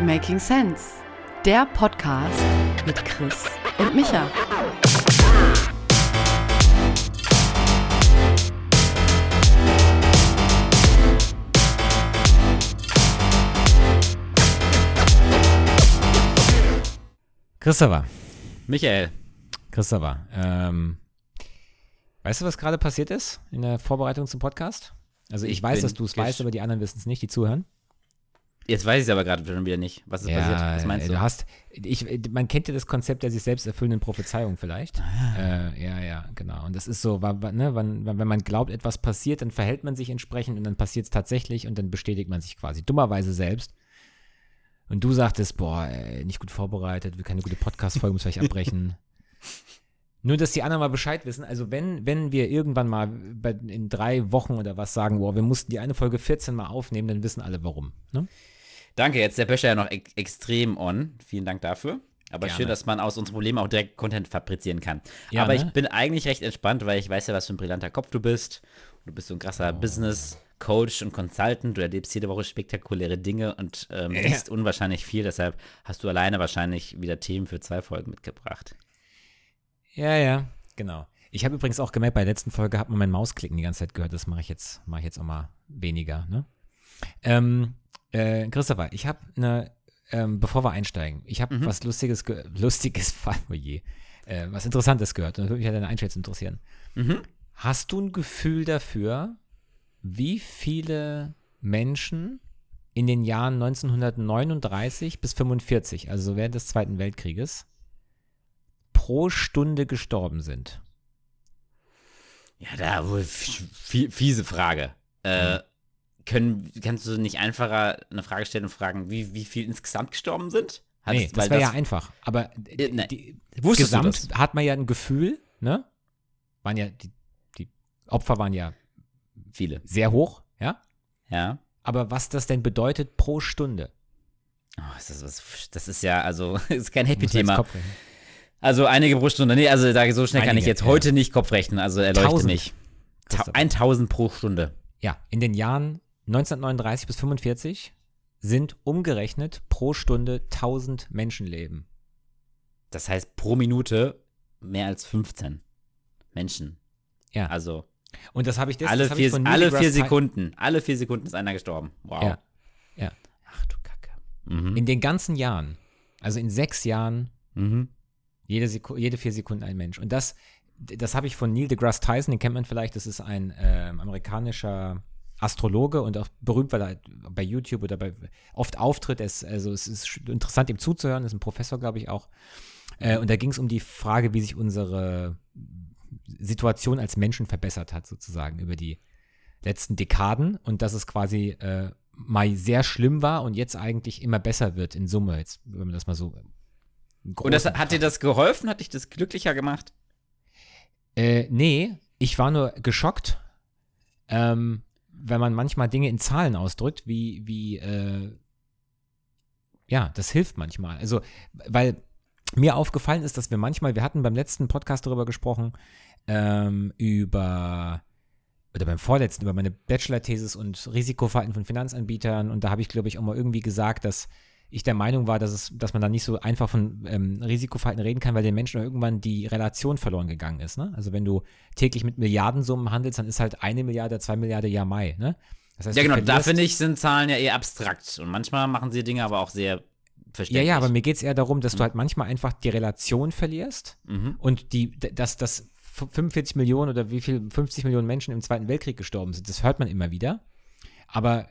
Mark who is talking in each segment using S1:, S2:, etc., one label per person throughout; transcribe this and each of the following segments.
S1: Making Sense, der Podcast mit Chris und Micha.
S2: Christopher,
S3: Michael,
S2: Christopher, ähm, weißt du, was gerade passiert ist in der Vorbereitung zum Podcast? Also ich,
S3: Ich
S2: weiß, dass du es weißt, aber die anderen wissen es nicht, die zuhören.
S3: Jetzt weiß ich es aber gerade schon wieder nicht. Was ist passiert? Was meinst du?
S2: du hast, ich, man kennt ja das Konzept der sich selbst erfüllenden Prophezeiung vielleicht.
S3: Ah.
S2: Äh, ja, ja, genau. Und das ist so, ne, wann, wenn man glaubt, etwas passiert, dann verhält man sich entsprechend und dann passiert es tatsächlich und dann bestätigt man sich quasi dummerweise selbst. Und du sagtest, boah, ey, nicht gut vorbereitet, will keine gute Podcast-Folge, muss vielleicht abbrechen. Nur, dass die anderen mal Bescheid wissen. Also, wenn, wenn wir irgendwann mal bei, in drei Wochen oder was sagen, boah, wir mussten die eine Folge 14 mal aufnehmen, dann wissen alle warum. Ne?
S3: Danke, jetzt der Böscher ja noch ex extrem on. Vielen Dank dafür. Aber
S2: Gerne.
S3: schön, dass man aus unseren Problemen auch direkt Content fabrizieren kann.
S2: Ja,
S3: aber
S2: ne?
S3: ich bin eigentlich recht entspannt, weil ich weiß ja, was für ein brillanter Kopf du bist. Du bist so ein krasser
S2: Oh.
S3: Business-Coach und Consultant. Du erlebst jede Woche spektakuläre Dinge und ähm,
S2: Ja.
S3: unwahrscheinlich viel. Deshalb hast du alleine wahrscheinlich wieder Themen für zwei Folgen mitgebracht.
S2: Ja, ja, genau. Ich habe übrigens auch gemerkt, bei der letzten Folge hat man mein Mausklicken die ganze Zeit gehört. Das mache ich jetzt, mache ich jetzt auch mal weniger. Ne? Ähm, äh, Christopher, ich habe eine, ähm, bevor wir einsteigen, ich habe
S3: Mhm.
S2: was Lustiges, ge Lustiges, oh je, äh, was Interessantes gehört. Und da würde mich ja deine Einschätzung interessieren.
S3: Mhm.
S2: Hast du ein Gefühl dafür, wie viele Menschen in den Jahren 1939 bis 45, also während des Zweiten Weltkrieges, pro Stunde gestorben sind?
S3: Ja, da fiese Frage. Äh,
S2: Mhm.
S3: können, kannst du nicht einfacher eine Frage stellen und fragen, wie, wie viel insgesamt gestorben sind? Hat's-
S2: nee, das
S3: weil
S2: wäre ja einfach. Aber
S3: Äh, ne.
S2: die, gesamt
S3: das?
S2: hat man ja ein Gefühl, ne? Waren ja, die, die Opfer waren ja
S3: Viele.
S2: sehr hoch, ja?
S3: Ja.
S2: Aber was das denn bedeutet pro Stunde?
S3: Oh, das, ist das ist ja, also, das ist kein Happy-Thema. Also einige pro Stunde. Nee, also da so schnell kann
S2: Einige,
S3: ich jetzt
S2: ja.
S3: heute nicht Kopf rechnen, also erleuchte mich. Ta
S2: Christopher.
S3: 1000 pro Stunde.
S2: Ja, in den Jahren 1939 bis 45 sind umgerechnet pro Stunde 1000 Menschenleben.
S3: Das heißt pro Minute mehr als 15 Menschen.
S2: Ja.
S3: Also
S2: Und das habe ich das,
S3: alle,
S2: das
S3: vier, alle vier Sekunden. Alle vier Sekunden ist einer gestorben. Wow.
S2: Ja. Ja.
S3: Ach du Kacke. Mhm.
S2: In den ganzen Jahren, also in sechs Jahren,
S3: Mhm.
S2: Jede, Seku jede vier Sekunden ein Mensch. Und das, das habe ich von Neil deGrasse Tyson, den kennt man vielleicht, das ist ein ähm, amerikanischer Astrologe und auch berühmt, weil er halt bei YouTube oder bei oft auftritt. Ist, also es ist interessant, ihm zuzuhören, ist ein Professor, glaube ich, auch. Äh, und da ging es um die Frage, wie sich unsere Situation als Menschen verbessert hat, sozusagen, über die letzten Dekaden und dass es quasi äh, mal sehr schlimm war und jetzt eigentlich immer besser wird in Summe, jetzt, wenn man das mal so.
S3: Und das, hat dir das geholfen? Hat dich das glücklicher gemacht?
S2: Äh, nee, ich war nur geschockt, ähm, wenn man manchmal Dinge in Zahlen ausdrückt, wie, wie, äh, ja, das hilft manchmal. Also, weil mir aufgefallen ist, dass wir manchmal, wir hatten beim letzten Podcast darüber gesprochen, ähm, über, oder beim vorletzten, über meine Bachelor-Thesis und Risikoverhalten von Finanzanbietern und da habe ich, glaube ich, auch mal irgendwie gesagt, dass ich der Meinung war, dass, es, dass man da nicht so einfach von ähm, Risikoverhalten reden kann, weil den Menschen irgendwann die Relation verloren gegangen ist. Ne? Also wenn du täglich mit Milliardensummen handelst, dann ist halt eine Milliarde, zwei Milliarde ja Mai. Ne? Das heißt,
S3: Ja,
S2: du
S3: genau. Da finde ich, sind Zahlen ja eher abstrakt. Und manchmal machen sie Dinge aber auch sehr
S2: Ja,
S3: verständlich.
S2: ja, aber mir geht es eher darum, dass du
S3: Mhm.
S2: halt manchmal einfach die Relation verlierst
S3: Mhm.
S2: und die, dass das 45 Millionen oder wie viel, 50 Millionen Menschen im Zweiten Weltkrieg gestorben sind, das hört man immer wieder. Aber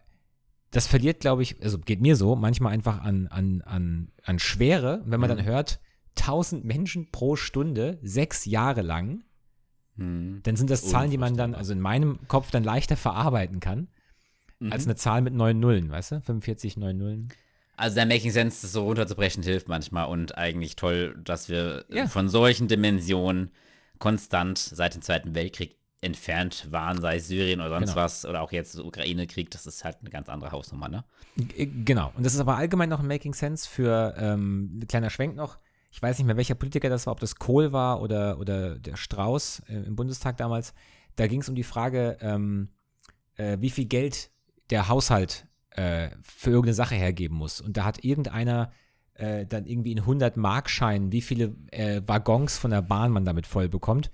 S2: das verliert, glaube ich, also geht mir so, manchmal einfach an, an, an, an Schwere. Und wenn man
S3: Mhm.
S2: dann hört, 1000 Menschen pro Stunde, sechs Jahre lang,
S3: Mhm.
S2: dann sind das Zahlen, die man dann, also in meinem Kopf dann leichter verarbeiten kann,
S3: Mhm.
S2: als eine Zahl mit neun Nullen, weißt du? 45, neun Nullen.
S3: Also der Making Sense, das so runterzubrechen, hilft manchmal und eigentlich toll, dass wir
S2: Ja.
S3: von solchen Dimensionen konstant seit dem Zweiten Weltkrieg entfernt waren, sei es Syrien oder sonst
S2: Genau.
S3: was, oder auch jetzt Ukraine-Krieg, das ist halt eine ganz andere Hausnummer, ne?
S2: G- Genau. Und das ist aber allgemein noch ein Making Sense für ähm, ein kleiner Schwenk noch. Ich weiß nicht mehr, welcher Politiker das war, ob das Kohl war oder, oder der Strauß äh, im Bundestag damals. Da ging es um die Frage, ähm, äh, wie viel Geld der Haushalt äh, für irgendeine Sache hergeben muss. Und da hat irgendeiner äh, dann irgendwie in 100 Markscheinen, wie viele äh, Waggons von der Bahn man damit voll bekommt.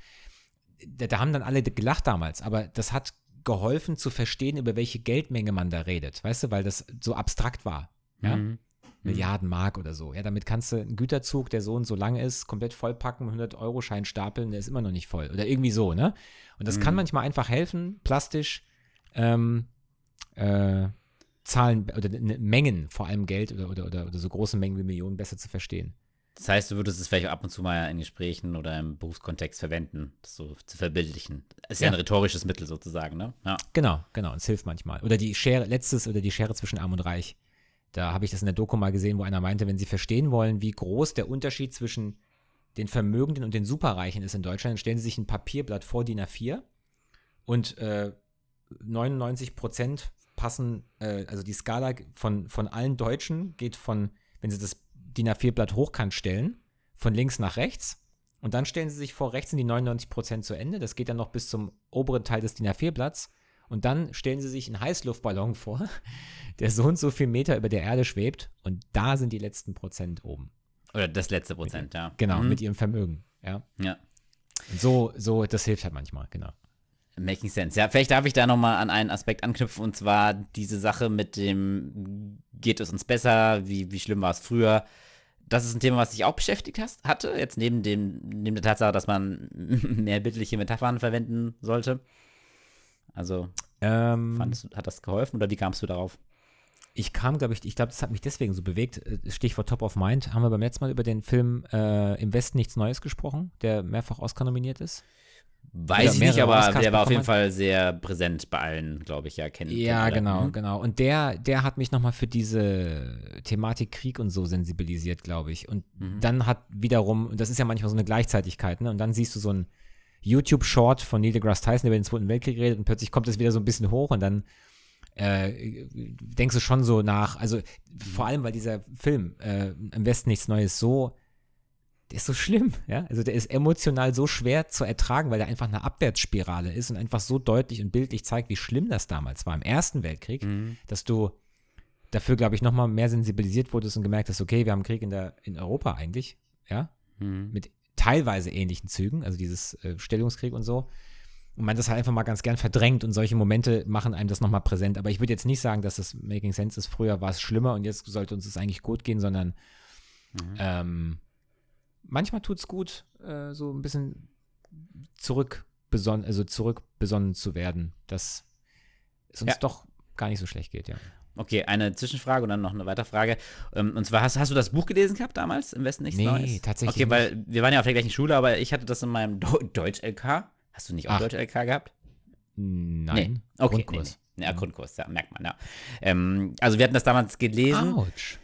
S2: Da, da haben dann alle gelacht damals, aber das hat geholfen zu verstehen, über welche Geldmenge man da redet, weißt du, weil das so abstrakt war. Ja?
S3: Mhm.
S2: Milliarden Mark oder so. Ja, damit kannst du einen Güterzug, der so und so lang ist, komplett vollpacken, 100-Euro-Schein stapeln, der ist immer noch nicht voll. Oder irgendwie so, ne? Und das kann
S3: Mhm.
S2: manchmal einfach helfen, plastisch ähm, äh, Zahlen oder ne, Mengen, vor allem Geld oder, oder, oder, oder so große Mengen wie Millionen besser zu verstehen.
S3: Das heißt, du würdest es vielleicht auch ab und zu mal in Gesprächen oder im Berufskontext verwenden, das so zu verbildlichen. Ist ja,
S2: Ja.
S3: ein rhetorisches Mittel sozusagen, ne? Ja.
S2: Genau, genau, es hilft manchmal. Oder die Schere, letztes oder die Schere zwischen Arm und Reich. Da habe ich das in der Doku mal gesehen, wo einer meinte, wenn sie verstehen wollen, wie groß der Unterschied zwischen den Vermögenden und den Superreichen ist in Deutschland, dann stellen sie sich ein Papierblatt vor DIN A4 und äh, 99 Prozent passen, äh, also die Skala von, von allen Deutschen geht von, wenn sie das DIN A4-Blatt hochkant stellen, von links nach rechts. Und dann stellen sie sich vor, rechts sind die 99 Prozent zu Ende. Das geht dann noch bis zum oberen Teil des DIN A4-Blatts. Und dann stellen sie sich einen Heißluftballon vor, der so und so viel Meter über der Erde schwebt. Und da sind die letzten Prozent oben.
S3: Oder das letzte Prozent, ja.
S2: Genau,
S3: Mhm.
S2: mit ihrem Vermögen. Ja.
S3: Ja.
S2: Und so, so, das hilft halt manchmal, genau.
S3: Making sense. Ja, vielleicht darf ich da nochmal an einen Aspekt anknüpfen und zwar diese Sache mit dem, geht es uns besser, wie, wie schlimm war es früher. Das ist ein Thema, was dich auch beschäftigt hast, hatte, jetzt neben, dem, neben der Tatsache, dass man mehr bildliche Metaphern verwenden sollte. Also,
S2: Ähm,
S3: fandest du, hat das geholfen oder wie kamst du darauf?
S2: ich kam, glaube ich, ich glaube, das hat mich deswegen so bewegt. Äh, Stichwort Top of Mind. Haben wir beim letzten Mal über den Film äh, Im Westen nichts Neues gesprochen, der mehrfach Oscar nominiert ist?
S3: Weiß ich nicht, aber der war auf jeden Fall sehr präsent bei allen, glaube ich, ja, kennen.
S2: Ja, genau,
S3: Mhm.
S2: genau. Und der, der hat mich nochmal für diese Thematik Krieg und so sensibilisiert, glaube ich. Und
S3: Mhm.
S2: dann hat wiederum, und das ist ja manchmal so eine Gleichzeitigkeit, ne? Und dann siehst du so ein YouTube-Short von Neil deGrasse Tyson, der über den Zweiten Weltkrieg redet, und plötzlich kommt es wieder so ein bisschen hoch und dann äh, denkst du schon so nach, also vor allem, weil dieser Film äh, im Westen nichts Neues so, der ist so schlimm, ja. Also der ist emotional so schwer zu ertragen, weil der einfach eine Abwärtsspirale ist und einfach so deutlich und bildlich zeigt, wie schlimm das damals war im Ersten Weltkrieg,
S3: Mhm.
S2: dass du dafür, glaube ich, nochmal mehr sensibilisiert wurdest und gemerkt hast, okay, wir haben Krieg in, der, in Europa eigentlich, ja,
S3: Mhm.
S2: mit teilweise ähnlichen Zügen, also dieses äh, Stellungskrieg und so. Und man das halt einfach mal ganz gern verdrängt und solche Momente machen einem das nochmal präsent. Aber ich würde jetzt nicht sagen, dass das Making Sense ist. Früher war es schlimmer und jetzt sollte uns es eigentlich gut gehen, sondern
S3: Mhm.
S2: ähm, manchmal tut es gut, äh, so ein bisschen zurückbesonnen, also zurückbesonnen zu werden, dass es uns
S3: Ja.
S2: doch gar nicht so schlecht geht, ja.
S3: Okay, eine Zwischenfrage und dann noch eine weitere Frage. Ähm, Und zwar, hast, hast du das Buch gelesen gehabt damals, im Westen nichts
S2: Nee,
S3: Neues?
S2: tatsächlich
S3: Okay, weil wir waren ja auf der gleichen Schule, aber ich hatte das in meinem Deutsch-LK. Hast du nicht auch. Deutsch-LK gehabt?
S2: Nein.
S3: Okay,
S2: Grundkurs.
S3: Nee, nee. Ja, Grundkurs, ja, merkt man, ja. Ähm, also wir hatten das damals gelesen,
S2: Autsch.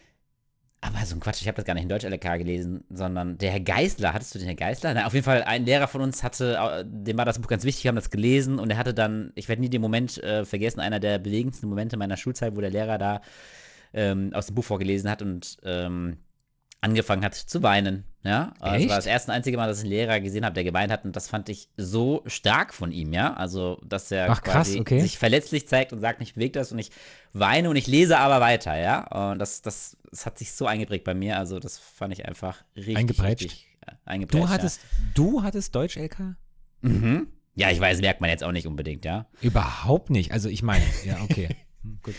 S3: Aber so ein Quatsch, ich habe das gar nicht in Deutsch-LK gelesen, sondern der Herr Geisler, hattest du den Herr Geisler? Na, auf jeden Fall, ein Lehrer von uns hatte, äh, dem war das Buch ganz wichtig, haben das gelesen und er hatte dann, ich werde nie den Moment äh, vergessen, einer der bewegendsten Momente meiner Schulzeit, wo der Lehrer da ähm, aus dem Buch vorgelesen hat und ähm, angefangen hat zu weinen. Ja, Also
S2: Echt?
S3: das war das erste und einzige Mal, dass ich einen Lehrer gesehen habe, der geweint hat und das fand ich so stark von ihm, ja. Also, dass er
S2: Ach, krass,
S3: quasi
S2: okay.
S3: sich verletzlich zeigt und sagt, ich bewege das und ich weine und ich lese aber weiter, ja. Und das, das, das hat sich so eingeprägt bei mir, also das fand ich einfach richtig,
S2: Eingeprätscht?
S3: richtig äh, eingeprätscht.
S2: Du hattest, du hattest Deutsch-LK?
S3: ja. Mhm. Ja, ich weiß, merkt man jetzt auch nicht unbedingt, ja.
S2: Überhaupt nicht. Also ich meine, ja, okay. Hm, Gut.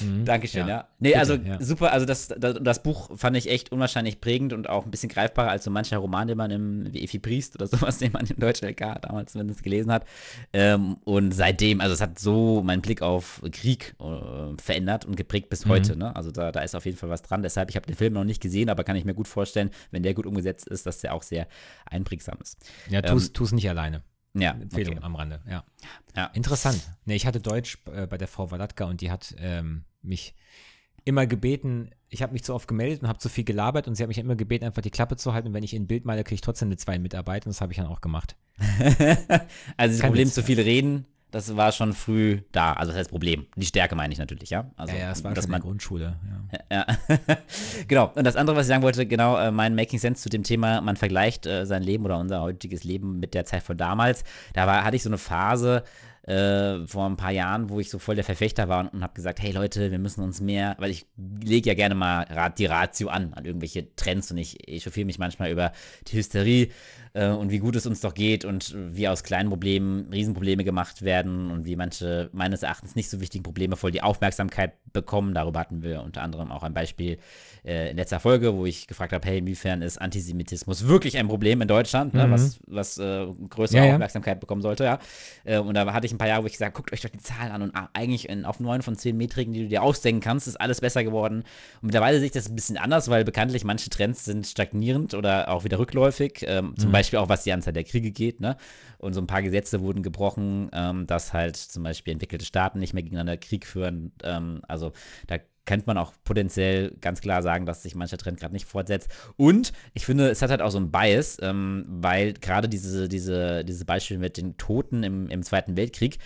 S2: Mhm.
S3: Dankeschön, ja.
S2: Ja.
S3: Nee,
S2: Bitte,
S3: also
S2: ja.
S3: super, also das, das, das Buch fand ich echt unwahrscheinlich prägend und auch ein bisschen greifbarer als so mancher Roman, den man im, wie Effi Priest oder sowas, den man im deutschen LK damals zumindest gelesen hat. Ähm, und seitdem, also es hat so meinen Blick auf Krieg äh, verändert und geprägt bis
S2: Mhm.
S3: heute, ne? Also da, da ist auf jeden Fall was dran. Deshalb, ich habe den Film noch nicht gesehen, aber kann ich mir gut vorstellen, wenn der gut umgesetzt ist, dass der auch sehr einprägsam ist.
S2: Ja, tu's, tu's nicht alleine.
S3: Ja,
S2: Empfehlung
S3: okay.
S2: am Rande, ja.
S3: Ja.
S2: Interessant. Nee, ich hatte Deutsch äh, bei der Frau Walatka und die hat ähm, mich immer gebeten, ich habe mich zu oft gemeldet und habe zu viel gelabert und sie hat mich immer gebeten, einfach die Klappe zu halten und wenn ich ein Bild male, kriege ich trotzdem eine 2 Mitarbeit und das habe ich dann auch gemacht.
S3: also das
S2: Kein
S3: Problem
S2: Witz,
S3: zu viel reden, das war schon früh da. Also das heißt Problem. Die Stärke meine ich natürlich, ja. Also,
S2: ja, ja, das war
S3: dass
S2: schon in der Grundschule, ja.
S3: Ja, genau. Und das andere, was ich sagen wollte, genau, äh, mein Making Sense zu dem Thema, man vergleicht äh, sein Leben oder unser heutiges Leben mit der Zeit von damals. Da war, hatte ich so eine Phase, äh, vor ein paar Jahren, wo ich so voll der Verfechter war und, und habe gesagt, hey Leute, wir müssen uns mehr, weil ich lege ja gerne mal die Ratio an, an irgendwelche Trends und ich echauffiere mich manchmal über die Hysterie äh, und wie gut es uns doch geht und wie aus kleinen Problemen Riesenprobleme gemacht werden und wie manche meines Erachtens nicht so wichtigen Probleme voll die Aufmerksamkeit bekommen. Darüber hatten wir unter anderem auch ein Beispiel äh, in letzter Folge, wo ich gefragt habe, hey, inwiefern ist Antisemitismus wirklich ein Problem in Deutschland, ne, mhm. ne, was, was äh, größere ja, Aufmerksamkeit ja. bekommen sollte, ja. Äh, und da hatte ich ein paar Jahre, wo ich gesagt guckt euch doch die Zahlen an und ah, eigentlich in, auf neun von zehn Metriken, die du dir ausdenken kannst, ist alles besser geworden. Und mittlerweile sehe ich das ein bisschen anders, weil bekanntlich manche Trends sind stagnierend oder auch wieder rückläufig, ähm, zum mhm. Beispiel auch was die Anzahl der Kriege geht, ne? Und so ein paar Gesetze wurden gebrochen, ähm, dass halt zum Beispiel entwickelte Staaten nicht mehr gegeneinander Krieg führen. Ähm, also da könnte man auch potenziell ganz klar sagen, dass sich mancher Trend gerade nicht fortsetzt. Und ich finde, es hat halt auch so ein Bias, ähm, weil gerade diese, diese, diese Beispiele mit den Toten im, im Zweiten Weltkrieg,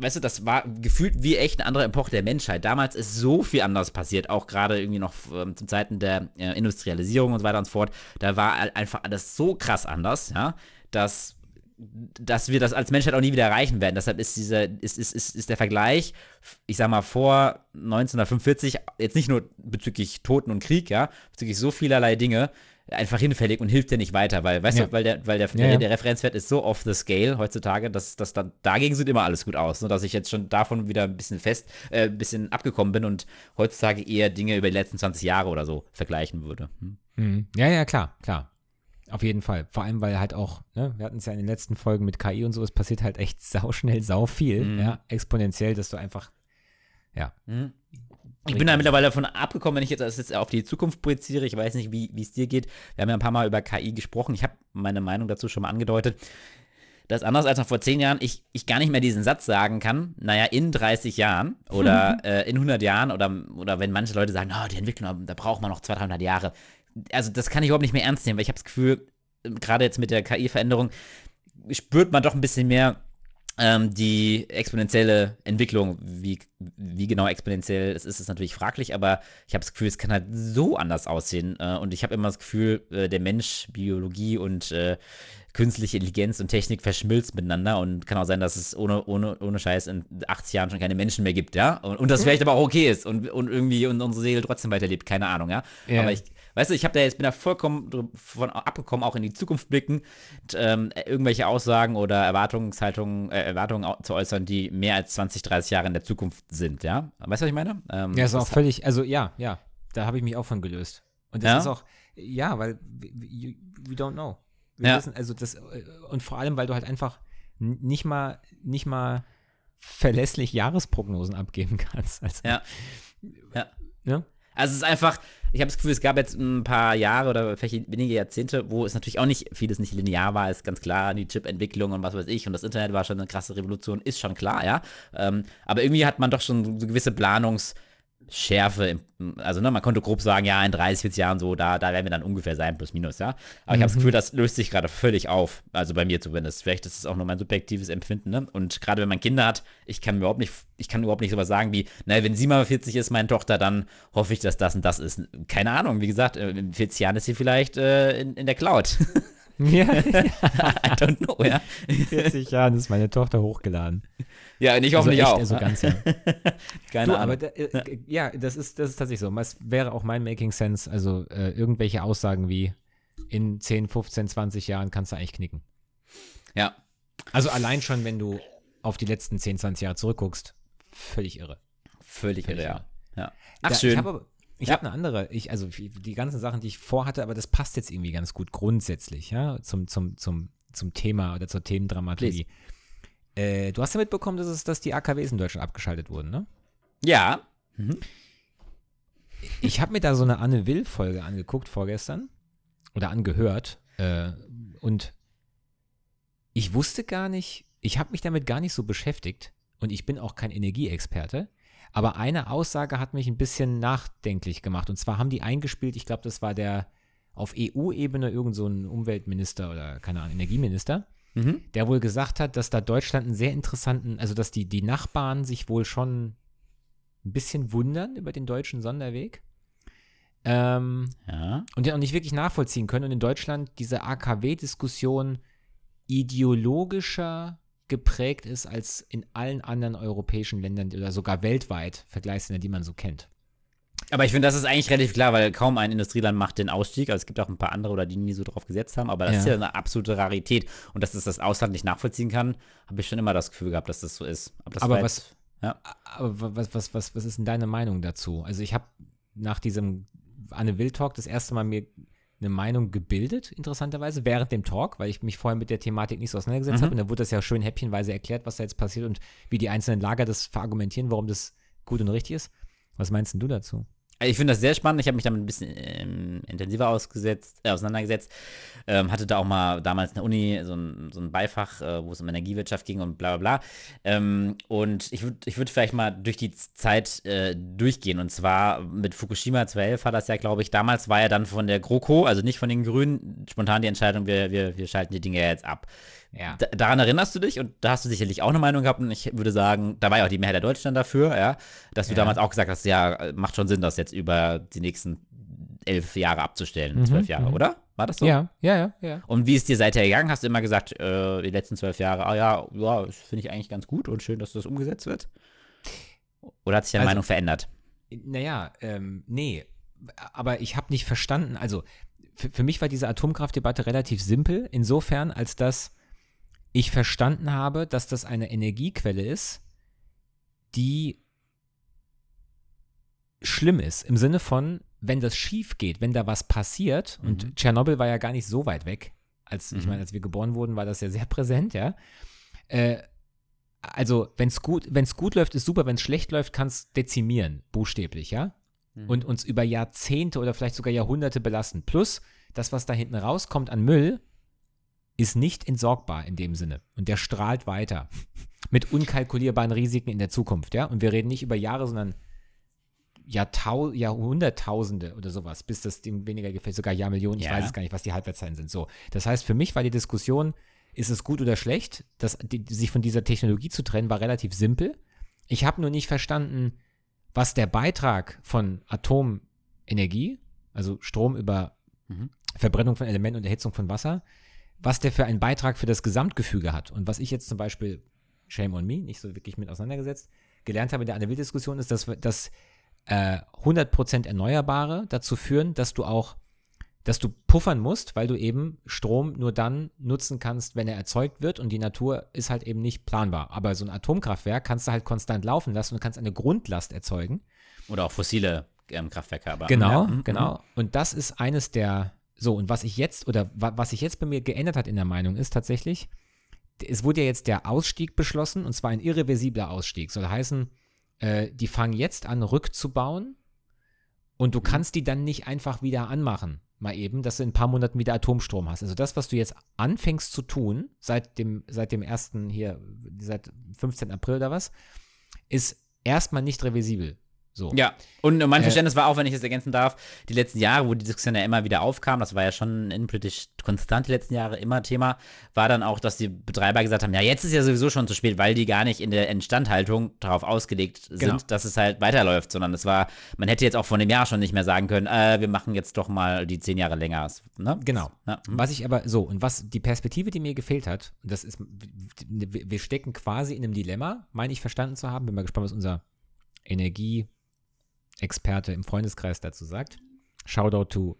S3: weißt du, das war gefühlt wie echt eine andere Epoche der Menschheit. Damals ist so viel anders passiert, auch gerade irgendwie noch ähm, zu Zeiten der äh, Industrialisierung und so weiter und so fort. Da war einfach alles so krass anders, ja, dass dass wir das als Menschheit auch nie wieder erreichen werden. Deshalb ist dieser, ist, ist, ist, ist der Vergleich, ich sag mal, vor 1945, jetzt nicht nur bezüglich Toten und Krieg, ja, bezüglich so vielerlei Dinge, einfach hinfällig und hilft dir nicht weiter, weil, weißt ja. du, weil der, weil der, ja, ja. der Referenzwert ist so off the scale heutzutage, dass, dass dann, dagegen sieht immer alles gut aus, ne, dass ich jetzt schon davon wieder ein bisschen fest, äh, ein bisschen abgekommen bin und heutzutage eher Dinge über die letzten 20 Jahre oder so vergleichen würde. Hm?
S2: Mhm. Ja, ja, klar, klar. Auf jeden Fall. Vor allem, weil halt auch, ne, wir hatten es ja in den letzten Folgen mit KI und so, es passiert halt echt sauschnell, sau viel, mhm. ja, exponentiell, dass du einfach, ja. Mhm.
S3: Ich bin da mittlerweile davon abgekommen, wenn ich jetzt das jetzt auf die Zukunft projiziere. Ich weiß nicht, wie es dir geht. Wir haben ja ein paar Mal über KI gesprochen. Ich habe meine Meinung dazu schon mal angedeutet. Das anders als noch vor zehn Jahren, ich, ich gar nicht mehr diesen Satz sagen kann, naja, in 30 Jahren oder äh, in 100 Jahren oder, oder wenn manche Leute sagen, oh, die Entwicklung, da braucht man noch 200, 300 Jahre. Also das kann ich überhaupt nicht mehr ernst nehmen, weil ich habe das Gefühl, gerade jetzt mit der KI-Veränderung spürt man doch ein bisschen mehr, ähm, die exponentielle Entwicklung, wie, wie genau exponentiell es ist, ist natürlich fraglich, aber ich habe das Gefühl, es kann halt so anders aussehen. Äh, und ich habe immer das Gefühl, äh, der Mensch, Biologie und äh, künstliche Intelligenz und Technik verschmilzt miteinander und kann auch sein, dass es ohne, ohne, ohne Scheiß in 80 Jahren schon keine Menschen mehr gibt, ja? Und, und das vielleicht aber auch okay ist und, und irgendwie und unsere Seele trotzdem weiterlebt, keine Ahnung, ja? ja. Aber ich, weißt du, ich habe da jetzt bin da vollkommen von abgekommen, auch in die Zukunft blicken, ähm, irgendwelche Aussagen oder Erwartungshaltungen, äh, Erwartungen zu äußern, die mehr als 20, 30 Jahre in der Zukunft sind, ja? Weißt du, was ich meine?
S2: Ähm, ja, ist auch völlig, also ja, ja, da habe ich mich auch von gelöst. Und das ja? ist auch, ja, weil we, we don't know. Wir ja. wissen, also das, äh, und vor allem, weil du halt einfach nicht mal, nicht mal verlässlich Jahresprognosen abgeben kannst. Also,
S3: ja. ja. Ne? Also es ist einfach, ich habe das Gefühl, es gab jetzt ein paar Jahre oder vielleicht wenige Jahrzehnte, wo es natürlich auch nicht vieles nicht linear war, ist ganz klar, die Chip-Entwicklung und was weiß ich und das Internet war schon eine krasse Revolution, ist schon klar, ja. Ähm, aber irgendwie hat man doch schon so gewisse Planungs- Schärfe, also ne, man konnte grob sagen, ja, in 30, 40 Jahren so, da, da werden wir dann ungefähr sein, plus minus, ja. Aber mhm. ich habe das Gefühl, das löst sich gerade völlig auf. Also bei mir zumindest. Vielleicht ist es auch nur mein subjektives Empfinden, ne? Und gerade wenn man Kinder hat, ich kann überhaupt nicht, ich kann überhaupt nicht sowas sagen wie, naja, wenn sie mal 40 ist, meine Tochter, dann hoffe ich, dass das und das ist. Keine Ahnung, wie gesagt, äh, in 40 Jahren ist sie vielleicht äh, in, in der Cloud. Ja,
S2: I don't know, ja. In 40 Jahren ist meine Tochter hochgeladen.
S3: Ja, und ich hoffe also auch.
S2: Also ganz, ja. Keine du, Ahnung. Aber da, äh, ja, das ist, das ist tatsächlich so. Das wäre auch mein Making Sense. Also äh, irgendwelche Aussagen wie in 10, 15, 20 Jahren kannst du eigentlich knicken.
S3: Ja.
S2: Also allein schon, wenn du auf die letzten 10, 20 Jahre zurückguckst, völlig irre.
S3: Völlig, völlig irre, ja. ja.
S2: Ach, da, schön. Ich habe ich ja. habe eine andere, ich, also die ganzen Sachen, die ich vorhatte, aber das passt jetzt irgendwie ganz gut grundsätzlich, ja, zum, zum, zum, zum Thema oder zur Themendramaturgie. Äh, du hast ja mitbekommen, dass, es, dass die AKWs in Deutschland abgeschaltet wurden, ne?
S3: Ja. Mhm.
S2: Ich habe mir da so eine Anne Will-Folge angeguckt vorgestern oder angehört äh, und ich wusste gar nicht, ich habe mich damit gar nicht so beschäftigt und ich bin auch kein Energieexperte. Aber eine Aussage hat mich ein bisschen nachdenklich gemacht. Und zwar haben die eingespielt, ich glaube, das war der auf EU-Ebene irgend so ein Umweltminister oder keine Ahnung, Energieminister, mhm. der wohl gesagt hat, dass da Deutschland einen sehr interessanten, also dass die, die Nachbarn sich wohl schon ein bisschen wundern über den deutschen Sonderweg. Ähm, ja. Und den auch nicht wirklich nachvollziehen können. Und in Deutschland diese AKW-Diskussion ideologischer geprägt ist als in allen anderen europäischen Ländern oder sogar weltweit Vergleichsländer, die man so kennt.
S3: Aber ich finde, das ist eigentlich relativ klar, weil kaum ein Industrieland macht den Ausstieg. Also es gibt auch ein paar andere, oder die nie so drauf gesetzt haben, aber das
S2: Ja.
S3: ist ja eine absolute Rarität. Und dass das das Ausland nicht nachvollziehen kann, habe ich schon immer das Gefühl gehabt, dass das so ist.
S2: Aber
S3: war
S2: was-
S3: Ja.
S2: Aber wa- was, was, was, was ist denn deine Meinung dazu? Also ich habe nach diesem Anne Will Talk das erste Mal mir eine Meinung gebildet, interessanterweise, während dem Talk, weil ich mich vorher mit der Thematik nicht so auseinandergesetzt
S3: Mhm.
S2: habe. Und da wurde das ja schön häppchenweise erklärt, was da jetzt passiert und wie die einzelnen Lager das verargumentieren, warum das gut und richtig ist. Was meinst du dazu?
S3: Ich finde das sehr spannend. Ich habe mich damit ein bisschen ähm, intensiver ausgesetzt, äh, auseinandergesetzt. Ähm, hatte da auch mal damals in der Uni so ein, so ein Beifach, äh, wo es um Energiewirtschaft ging und bla bla bla. Ähm, und ich würde ich würd vielleicht mal durch die Zeit äh, durchgehen. Und zwar mit Fukushima 2011 war das ja, glaube ich, damals war ja dann von der GroKo, also nicht von den Grünen, spontan die Entscheidung, wir, wir, wir schalten die Dinge ja jetzt ab.
S2: Ja.
S3: Da, daran erinnerst du dich und da hast du sicherlich auch eine Meinung gehabt und ich würde sagen, da war ja auch die Mehrheit der Deutschen dafür, ja, dass du
S2: Ja.
S3: damals auch gesagt hast, ja, macht schon Sinn, das jetzt über die nächsten elf Jahre abzustellen,
S2: Mhm,
S3: zwölf Jahre,
S2: mhm.
S3: oder? War das so?
S2: Ja, ja, ja, ja.
S3: Und wie ist dir seither gegangen? Hast du immer gesagt, äh, die letzten zwölf Jahre, ah ja, ja, das finde ich eigentlich ganz gut und schön, dass das umgesetzt wird? Oder hat sich deine
S2: Also-
S3: Meinung verändert?
S2: Naja, ähm, nee. Aber ich habe nicht verstanden, also für, für mich war diese Atomkraftdebatte relativ simpel, insofern, als dass ich verstanden habe, dass das eine Energiequelle ist, die schlimm ist. Im Sinne von, wenn das schief geht, wenn da was passiert,
S3: Mhm.
S2: und Tschernobyl war ja gar nicht so weit weg, als ich
S3: Mhm.
S2: meine, als wir geboren wurden, war das ja sehr präsent, ja. Äh, also, wenn es gut, wenn's gut läuft, ist super, wenn es schlecht läuft, kann es dezimieren, buchstäblich, ja.
S3: Mhm.
S2: Und uns über Jahrzehnte oder vielleicht sogar Jahrhunderte belasten. Plus, das, was da hinten rauskommt an Müll, ist nicht entsorgbar in dem Sinne. Und der strahlt weiter. Mit unkalkulierbaren Risiken in der Zukunft, ja. Und wir reden nicht über Jahre, sondern Jahrtau Jahrhunderttausende oder sowas, bis das dem weniger gefällt, sogar Jahrmillionen, ich
S3: Ja.
S2: weiß es gar nicht, was die Halbwertszeiten sind. So. Das heißt, für mich war die Diskussion, ist es gut oder schlecht, das, die, sich von dieser Technologie zu trennen, war relativ simpel. Ich habe nur nicht verstanden, was der Beitrag von Atomenergie, also Strom über
S3: Mhm.
S2: Verbrennung von Elementen und Erhitzung von Wasser, was der für einen Beitrag für das Gesamtgefüge hat. Und was ich jetzt zum Beispiel, shame on me, nicht so wirklich mit auseinandergesetzt, gelernt habe in der Anne-Will-Diskussion, ist, dass, dass äh, 100% Erneuerbare dazu führen, dass du auch, dass du puffern musst, weil du eben Strom nur dann nutzen kannst, wenn er erzeugt wird und die Natur ist halt eben nicht planbar. Aber so ein Atomkraftwerk kannst du halt konstant laufen lassen und kannst eine Grundlast erzeugen.
S3: Oder auch fossile ähm, Kraftwerke, aber.
S2: Genau,
S3: Ja, mhm,
S2: genau. Und das ist eines der, so, und was ich jetzt, oder wa, was sich jetzt bei mir geändert hat in der Meinung, ist tatsächlich, es wurde ja jetzt der Ausstieg beschlossen, und zwar ein irreversibler Ausstieg. Soll heißen, äh, die fangen jetzt an, rückzubauen und du kannst die dann nicht einfach wieder anmachen, mal eben, dass du in ein paar Monaten wieder Atomstrom hast. Also das, was du jetzt anfängst zu tun, seit dem, seit dem ersten hier, seit 15. April oder was, ist erstmal nicht reversibel. So.
S3: Ja, und mein
S2: Äh,
S3: Verständnis war auch, wenn ich das ergänzen darf, die letzten Jahre, wo die Diskussion ja immer wieder aufkam, das war ja schon innenpolitisch konstant die letzten Jahre immer Thema, war dann auch, dass die Betreiber gesagt haben, ja, jetzt ist ja sowieso schon zu spät, weil die gar nicht in der Instandhaltung darauf ausgelegt sind,
S2: Genau.
S3: dass es halt weiterläuft, sondern es war, man hätte jetzt auch von dem Jahr schon nicht mehr sagen können, äh, wir machen jetzt doch mal die zehn Jahre länger. Ne?
S2: Genau.
S3: Ja, hm.
S2: Was ich aber so, und was die Perspektive, die mir gefehlt hat, und das ist, wir stecken quasi in einem Dilemma, meine ich verstanden zu haben, bin mal gespannt, was unser Energieexperte im Freundeskreis dazu sagt. Shoutout to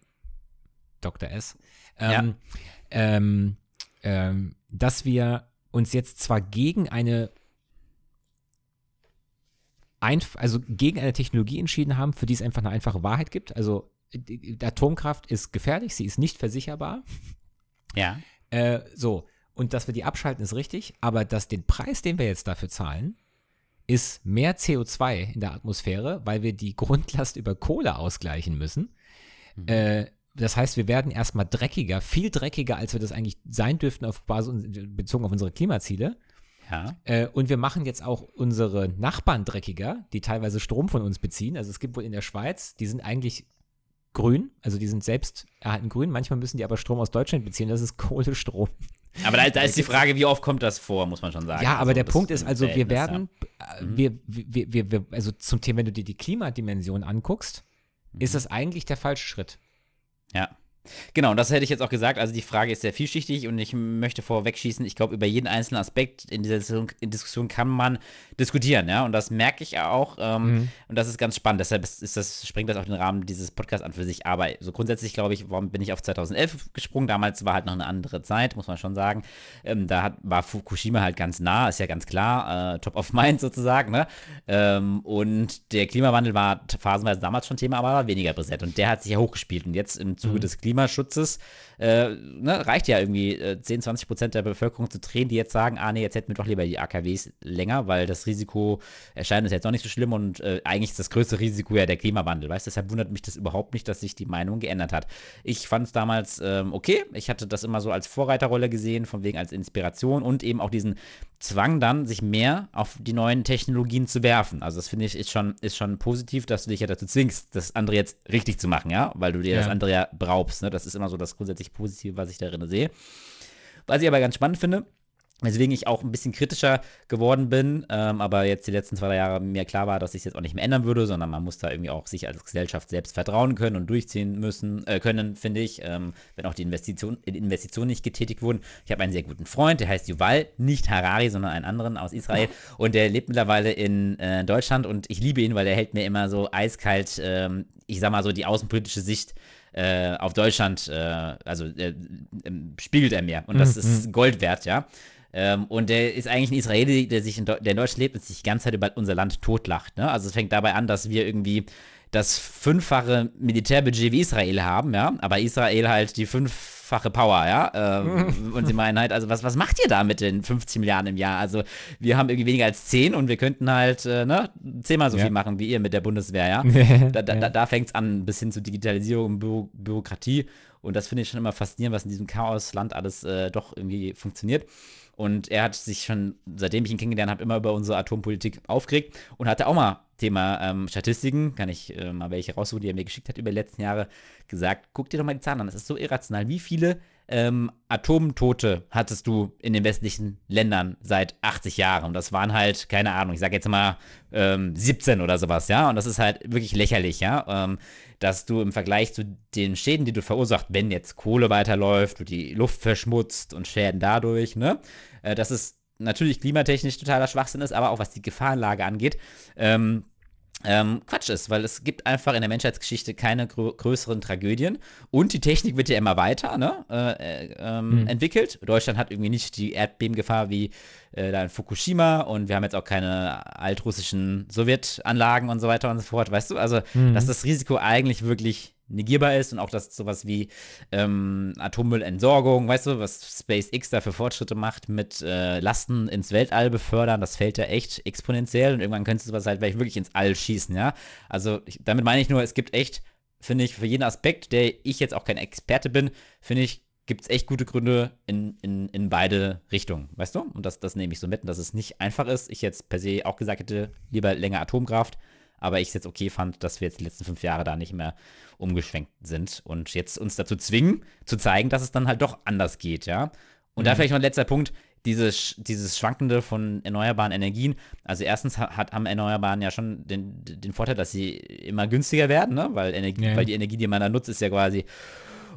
S2: Dr. S. Ähm, ähm, ähm, dass wir uns jetzt zwar gegen eine einf also gegen eine Technologie entschieden haben, für die es einfach eine einfache Wahrheit gibt. Also Atomkraft ist gefährlich, sie ist nicht versicherbar.
S3: ja.
S2: Äh, so, und dass wir die abschalten, ist richtig, aber dass den Preis, den wir jetzt dafür zahlen, ist mehr CO2 in der Atmosphäre, weil wir die Grundlast über Kohle ausgleichen müssen. Äh, das heißt, wir werden erstmal dreckiger, viel dreckiger, als wir das eigentlich sein dürften auf Basis bezogen auf unsere Klimaziele.
S3: Ja.
S2: Äh, und wir machen jetzt auch unsere Nachbarn dreckiger, die teilweise Strom von uns beziehen. Also es gibt wohl in der Schweiz, die sind eigentlich grün, also die sind selbst erhalten grün. Manchmal müssen die aber Strom aus Deutschland beziehen. Das ist Kohlestrom.
S3: Aber da, da ist die Frage, wie oft kommt das vor, muss man schon sagen.
S2: Ja, aber
S3: Also
S2: der Punkt ist also, wir werden, äh, wir, wir, wir, wir, also zum Thema, wenn du dir die Klimadimension anguckst, ist das eigentlich der falsche Schritt.
S3: Ja. Genau, und das hätte ich jetzt auch gesagt. Also die Frage ist sehr vielschichtig und ich möchte vorwegschießen, ich glaube, über jeden einzelnen Aspekt in dieser Diskussion kann man diskutieren, ja. Und das merke ich auch. Ähm, mhm. Und das ist ganz spannend. Deshalb ist das, springt das auch den Rahmen dieses Podcasts an für sich. Aber so grundsätzlich, glaube ich, warum bin ich auf 2011 gesprungen? Damals war halt noch eine andere Zeit, muss man schon sagen. Ähm, da hat, war Fukushima halt ganz nah, ist ja ganz klar, äh, top of mind sozusagen, ne? Ähm, und der Klimawandel war phasenweise damals schon Thema, aber war weniger präsent. Und der hat sich ja hochgespielt. Und jetzt im Zuge mhm. des Klimaschutzes äh, ne, reicht ja irgendwie äh, 10, 20 Prozent der Bevölkerung zu drehen, die jetzt sagen, ah nee, jetzt hätten wir doch lieber die AKWs länger, weil das Risiko erscheint uns jetzt auch nicht so schlimm und äh, eigentlich ist das größte Risiko ja der Klimawandel, weißt Deshalb wundert mich das überhaupt nicht, dass sich die Meinung geändert hat. Ich fand es damals ähm, okay, ich hatte das immer so als Vorreiterrolle gesehen, von wegen als Inspiration und eben auch diesen Zwang dann, sich mehr auf die neuen Technologien zu werfen. Also das finde ich ist schon, ist schon positiv, dass du dich ja dazu zwingst, das andere jetzt richtig zu machen, ja, weil du dir ja. das andere ja brauchst. Ne? Das ist immer so das grundsätzlich Positive, was ich darin sehe. Was ich aber ganz spannend finde, Weswegen ich auch ein bisschen kritischer geworden bin, ähm, aber jetzt die letzten zwei, drei Jahre mir klar war, dass ich es jetzt auch nicht mehr ändern würde, sondern man muss da irgendwie auch sich als Gesellschaft selbst vertrauen können und durchziehen müssen, äh, können, finde ich, ähm, wenn auch die Investition, Investitionen nicht getätigt wurden. Ich habe einen sehr guten Freund, der heißt Yuval, nicht Harari, sondern einen anderen aus Israel und der lebt mittlerweile in äh, Deutschland und ich liebe ihn, weil er hält mir immer so eiskalt, ähm, ich sag mal so, die außenpolitische Sicht äh, auf Deutschland, äh, also äh, spiegelt er mir. Und das mhm. ist Gold wert, ja. Ähm, und der ist eigentlich ein Israeli, der sich in, der in Deutschland lebt und sich die ganze Zeit über unser Land totlacht. Ne? Also es fängt dabei an, dass wir irgendwie das fünffache Militärbudget wie Israel haben, ja, aber Israel halt die fünffache Power, ja. Ähm, und sie meinen halt, also was, was macht ihr da mit den 15 Milliarden im Jahr? Also wir haben irgendwie weniger als 10 und wir könnten halt, äh, ne, zehnmal so ja. viel machen wie ihr mit der Bundeswehr, ja. da da, da fängt es an, bis hin zu Digitalisierung und Bü Bürokratie. Und das finde ich schon immer faszinierend, was in diesem Chaosland alles äh, doch irgendwie funktioniert. Und er hat sich schon, seitdem ich ihn kennengelernt habe, immer über unsere Atompolitik aufgeregt und hatte auch mal Thema ähm, Statistiken, kann ich äh, mal welche raussuchen, die er mir geschickt hat über die letzten Jahre, gesagt, guck dir doch mal die Zahlen an, das ist so irrational. Wie viele ähm, Atomtote hattest du in den westlichen Ländern seit 80 Jahren? Das waren halt, keine Ahnung, ich sage jetzt mal ähm, 17 oder sowas, ja? Und das ist halt wirklich lächerlich, ja? Ähm, dass du im Vergleich zu den Schäden, die du verursacht, wenn jetzt Kohle weiterläuft, du die Luft verschmutzt und Schäden dadurch, ne? Äh, dass es natürlich klimatechnisch totaler Schwachsinn ist, aber auch was die Gefahrenlage angeht, ähm, ähm, Quatsch ist, weil es gibt einfach in der Menschheitsgeschichte keine grö größeren Tragödien und die Technik wird ja immer weiter ne, äh, äh, ähm, hm. entwickelt. Deutschland hat irgendwie nicht die Erdbebengefahr wie äh, da in Fukushima und wir haben jetzt auch keine altrussischen Sowjetanlagen und so weiter und so fort, weißt du? Also, hm. dass das Risiko eigentlich wirklich negierbar ist und auch, dass sowas wie ähm, Atommüllentsorgung, weißt du, was SpaceX da für Fortschritte macht mit äh, Lasten ins Weltall befördern, das fällt ja echt exponentiell und irgendwann könntest du was halt wirklich ins All schießen, ja. Also ich, damit meine ich nur, es gibt echt, finde ich, für jeden Aspekt, der ich jetzt auch kein Experte bin, finde ich, gibt es echt gute Gründe in, in, in beide Richtungen, weißt du? Und das, das nehme ich so mit, dass es nicht einfach ist. Ich jetzt per se auch gesagt hätte, lieber länger Atomkraft, aber ich es jetzt okay fand, dass wir jetzt die letzten fünf Jahre da nicht mehr umgeschwenkt sind und jetzt uns dazu zwingen, zu zeigen, dass es dann halt doch anders geht, ja. Und mhm. da vielleicht noch ein letzter Punkt, dieses, dieses Schwankende von erneuerbaren Energien. Also erstens hat, haben Erneuerbaren ja schon den, den Vorteil, dass sie immer günstiger werden, ne? weil, Energie, ja. weil die Energie, die man da nutzt, ist ja quasi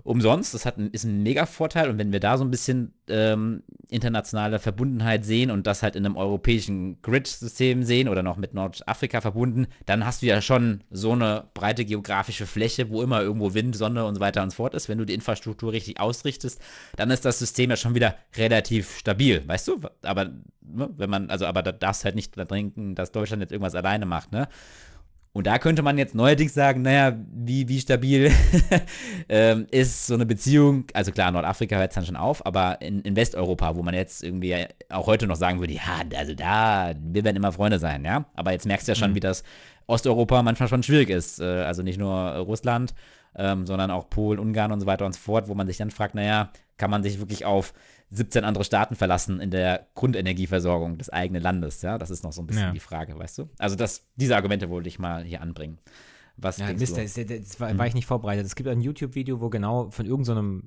S3: umsonst. Das hat, ist ein mega Vorteil. Und wenn wir da so ein bisschen ähm, internationale Verbundenheit sehen und das halt in einem europäischen Grid-System sehen oder noch mit Nordafrika verbunden, dann hast du ja schon so eine breite geografische Fläche, wo immer irgendwo Wind, Sonne und so weiter und so fort ist. Wenn du die Infrastruktur richtig ausrichtest, dann ist das System ja schon wieder relativ stabil, weißt du? Aber ne, wenn man, also aber da darfst halt nicht denken, dass Deutschland jetzt irgendwas alleine macht, ne? Und da könnte man jetzt neuerdings sagen, naja, wie, wie stabil ähm, ist so eine Beziehung, also klar, Nordafrika hört es dann schon auf, aber in, in, Westeuropa, wo man jetzt irgendwie auch heute noch sagen würde, ja, also da, wir werden immer Freunde sein, ja. Aber jetzt merkst du ja schon, mhm. wie das Osteuropa manchmal schon schwierig ist. Äh, also nicht nur Russland, ähm, sondern auch Polen, Ungarn und so weiter und so fort, wo man sich dann fragt, naja, kann man sich wirklich auf 17 andere Staaten verlassen in der Grundenergieversorgung des eigenen Landes. Ja, das ist noch so ein bisschen ja. die Frage, weißt du? Also das, diese Argumente wollte ich mal hier anbringen. Was
S2: ja, Mist, das, das war, war, ich nicht vorbereitet. Es gibt ein YouTube-Video, wo genau von irgendeinem